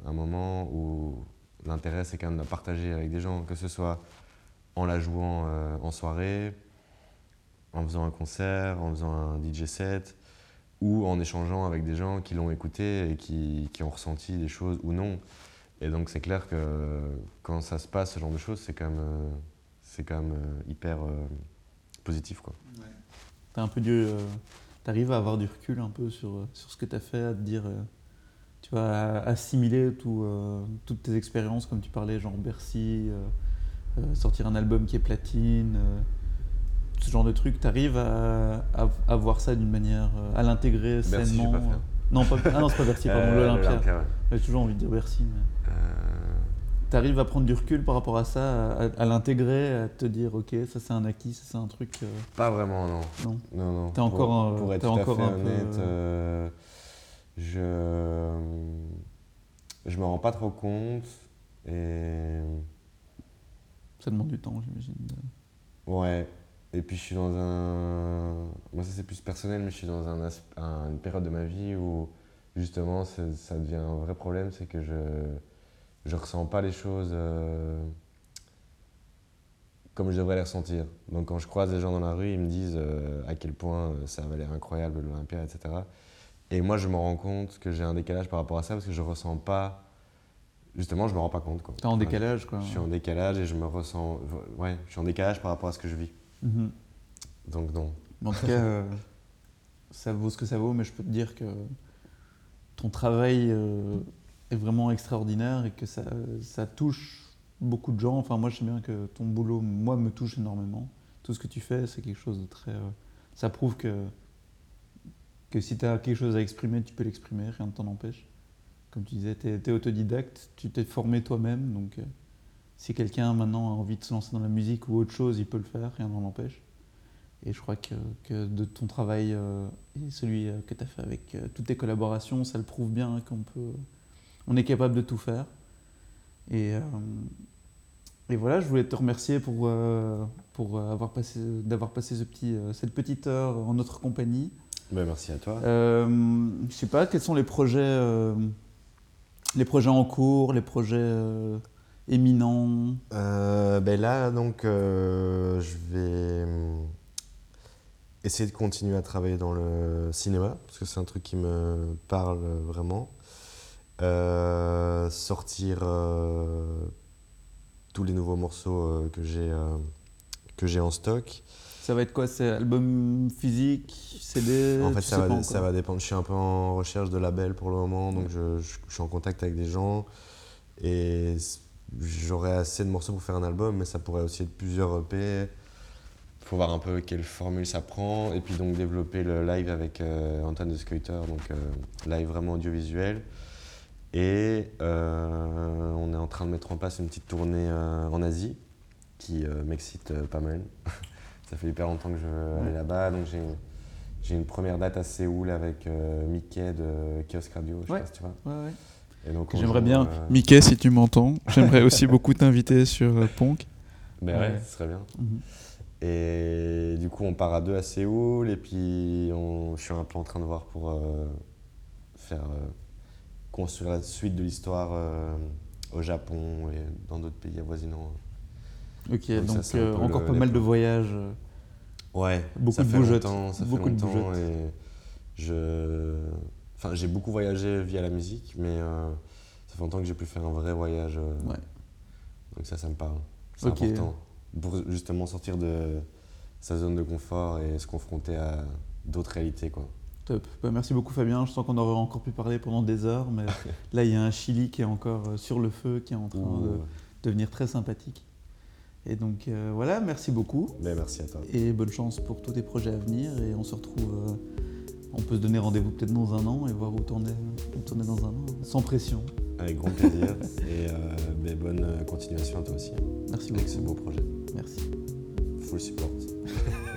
Speaker 1: un, moment où l'intérêt, c'est quand même de la partager avec des gens, que ce soit en la jouant euh, en soirée, en faisant un concert, en faisant un DJ set, ou en échangeant avec des gens qui l'ont écouté et qui, qui ont ressenti des choses ou non. Et donc c'est clair que quand ça se passe, ce genre de choses, c'est quand même, euh, c'est quand même euh, hyper positif. Quoi.
Speaker 2: T'as un peu euh, t'arrives à avoir du recul un peu sur, euh, sur ce que t'as fait, à te dire, euh, tu vois, à assimiler tout, euh, toutes tes expériences, comme tu parlais, genre Bercy, sortir un album qui est platine, ce genre de truc. T'arrives à, à, à voir ça d'une manière, à l'intégrer
Speaker 1: Bercy,
Speaker 2: sainement.
Speaker 1: pas fait.
Speaker 2: Non, pas, ah non, c'est pas Bercy, *laughs* pardon, l'Olympia. J'ai toujours envie de dire Bercy. Mais...
Speaker 1: Euh,
Speaker 2: T'arrives à prendre du recul par rapport à ça, à, à l'intégrer, à te dire, ok, ça c'est un acquis, ça c'est un truc. euh,
Speaker 1: pas vraiment, non.
Speaker 2: Non.
Speaker 1: Non, non.
Speaker 2: T'es encore un-
Speaker 1: Pour être
Speaker 2: t'es
Speaker 1: tout à
Speaker 2: encore
Speaker 1: fait
Speaker 2: un peu-
Speaker 1: honnête, euh, je je me rends pas trop compte et
Speaker 2: Ça demande du temps, j'imagine.
Speaker 1: ouais. Et puis je suis dans un, moi ça c'est plus personnel, mais je suis dans un, as- un- une période de ma vie où justement ça devient un vrai problème, c'est que je je ressens pas les choses euh, comme je devrais les ressentir. Donc quand je croise des gens dans la rue, ils me disent euh, à quel point euh, ça avait l'air incroyable l'Olympia, etc. Et moi je me rends compte que j'ai un décalage par rapport à ça parce que je ressens pas, justement je me rends pas compte.
Speaker 2: T'es en décalage, quoi.
Speaker 1: Je suis en décalage et je me ressens, ouais, je suis en décalage par rapport à ce que je vis.
Speaker 2: Mhm.
Speaker 1: Donc non.
Speaker 2: En tout cas, euh, ça vaut ce que ça vaut, mais je peux te dire que ton travail est vraiment extraordinaire et que ça, touche beaucoup de gens. Enfin, moi, je sais bien que ton boulot, moi, me touche énormément. Tout ce que tu fais, c'est quelque chose de très. euh, ça prouve que, que si tu as quelque chose à exprimer, tu peux l'exprimer, rien ne t'en empêche. Comme tu disais, tu es, autodidacte, tu t'es formé toi-même, donc euh, si quelqu'un maintenant a envie de se lancer dans la musique ou autre chose, il peut le faire, rien n'en empêche. Et je crois que, que de ton travail euh, et celui que tu as fait avec toutes tes collaborations, ça le prouve bien qu'on peut, on est capable de tout faire. Et, euh, et voilà, je voulais te remercier pour, euh, pour avoir passé, d'avoir passé ce petit, euh, cette petite heure en notre compagnie.
Speaker 1: Ben, merci à toi.
Speaker 2: Euh, je sais pas, quels sont les projets, euh, les projets en cours, les projets euh, éminents?
Speaker 1: Euh, ben là, donc, euh, je vais essayer de continuer à travailler dans le cinéma, parce que c'est un truc qui me parle vraiment. Euh, sortir euh, tous les nouveaux morceaux euh, que j'ai euh, que j'ai en stock.
Speaker 2: Ça va être quoi C'est album physique, CD
Speaker 1: En fait, ça va,
Speaker 2: pas
Speaker 1: ça va dépendre. Je suis un peu en recherche de label pour le moment, donc je, je- je suis en contact avec des gens. Et j'aurai assez de morceaux pour faire un album, mais ça pourrait aussi être plusieurs EP. Il faut voir un peu quelle formule ça prend. Et puis donc développer le live avec euh, Antoine de Skeuter, donc euh, live vraiment audiovisuel. Et euh, on est en train de mettre en place une petite tournée euh, en Asie qui euh, m'excite euh, pas mal. *laughs* ça fait hyper longtemps que je veux aller là-bas, donc j'ai j'ai une première date à Séoul avec euh, Mickey de Kiosk Radio, je sais
Speaker 2: Ouais.
Speaker 1: pas si tu vois.
Speaker 2: Ouais, ouais.
Speaker 1: Et donc
Speaker 2: Que
Speaker 1: on
Speaker 2: J'aimerais
Speaker 1: joue,
Speaker 2: bien,
Speaker 1: euh,
Speaker 2: Mickey, si tu m'entends, j'aimerais *laughs* aussi beaucoup t'inviter sur euh, Ponk.
Speaker 1: Ben ouais,
Speaker 2: Ouais.
Speaker 1: ce serait bien.
Speaker 2: Mhm.
Speaker 1: Et du coup, on part à deux à Séoul, et puis on, je suis un peu en train de voir pour euh, faire euh, construire la suite de l'histoire euh, au Japon et dans d'autres pays avoisinants.
Speaker 2: Ok,
Speaker 1: Donc
Speaker 2: donc euh, encore
Speaker 1: le-
Speaker 2: pas mal de voyages. euh,
Speaker 1: Ouais,
Speaker 2: Beaucoup
Speaker 1: ça
Speaker 2: de
Speaker 1: fait longtemps, ça
Speaker 2: beaucoup
Speaker 1: fait
Speaker 2: de
Speaker 1: longtemps
Speaker 2: bougeottes.
Speaker 1: et je, enfin j'ai beaucoup voyagé via la musique, mais euh, ça fait longtemps que j'ai pu faire un vrai voyage.
Speaker 2: Ouais.
Speaker 1: Donc ça, ça me parle. C'est
Speaker 2: Ok.
Speaker 1: important pour justement sortir de sa zone de confort et se confronter à d'autres réalités, quoi.
Speaker 2: Top. Bah, merci beaucoup Fabien. Je sens qu'on aurait encore pu parler pendant des heures, mais *laughs* là il y a un Chili qui est encore euh, sur le feu, qui est en train de devenir très sympathique. Et donc euh, voilà, merci beaucoup
Speaker 1: merci à toi.
Speaker 2: et bonne chance pour tous tes projets à venir. Et on se retrouve, euh, on peut se donner rendez-vous peut-être dans un an et voir où es dans un an, sans pression.
Speaker 1: Avec grand plaisir et euh, bonne continuation à toi aussi
Speaker 2: Merci
Speaker 1: avec ce
Speaker 2: beaucoup.
Speaker 1: beau projet.
Speaker 2: Merci.
Speaker 1: Full support. *laughs*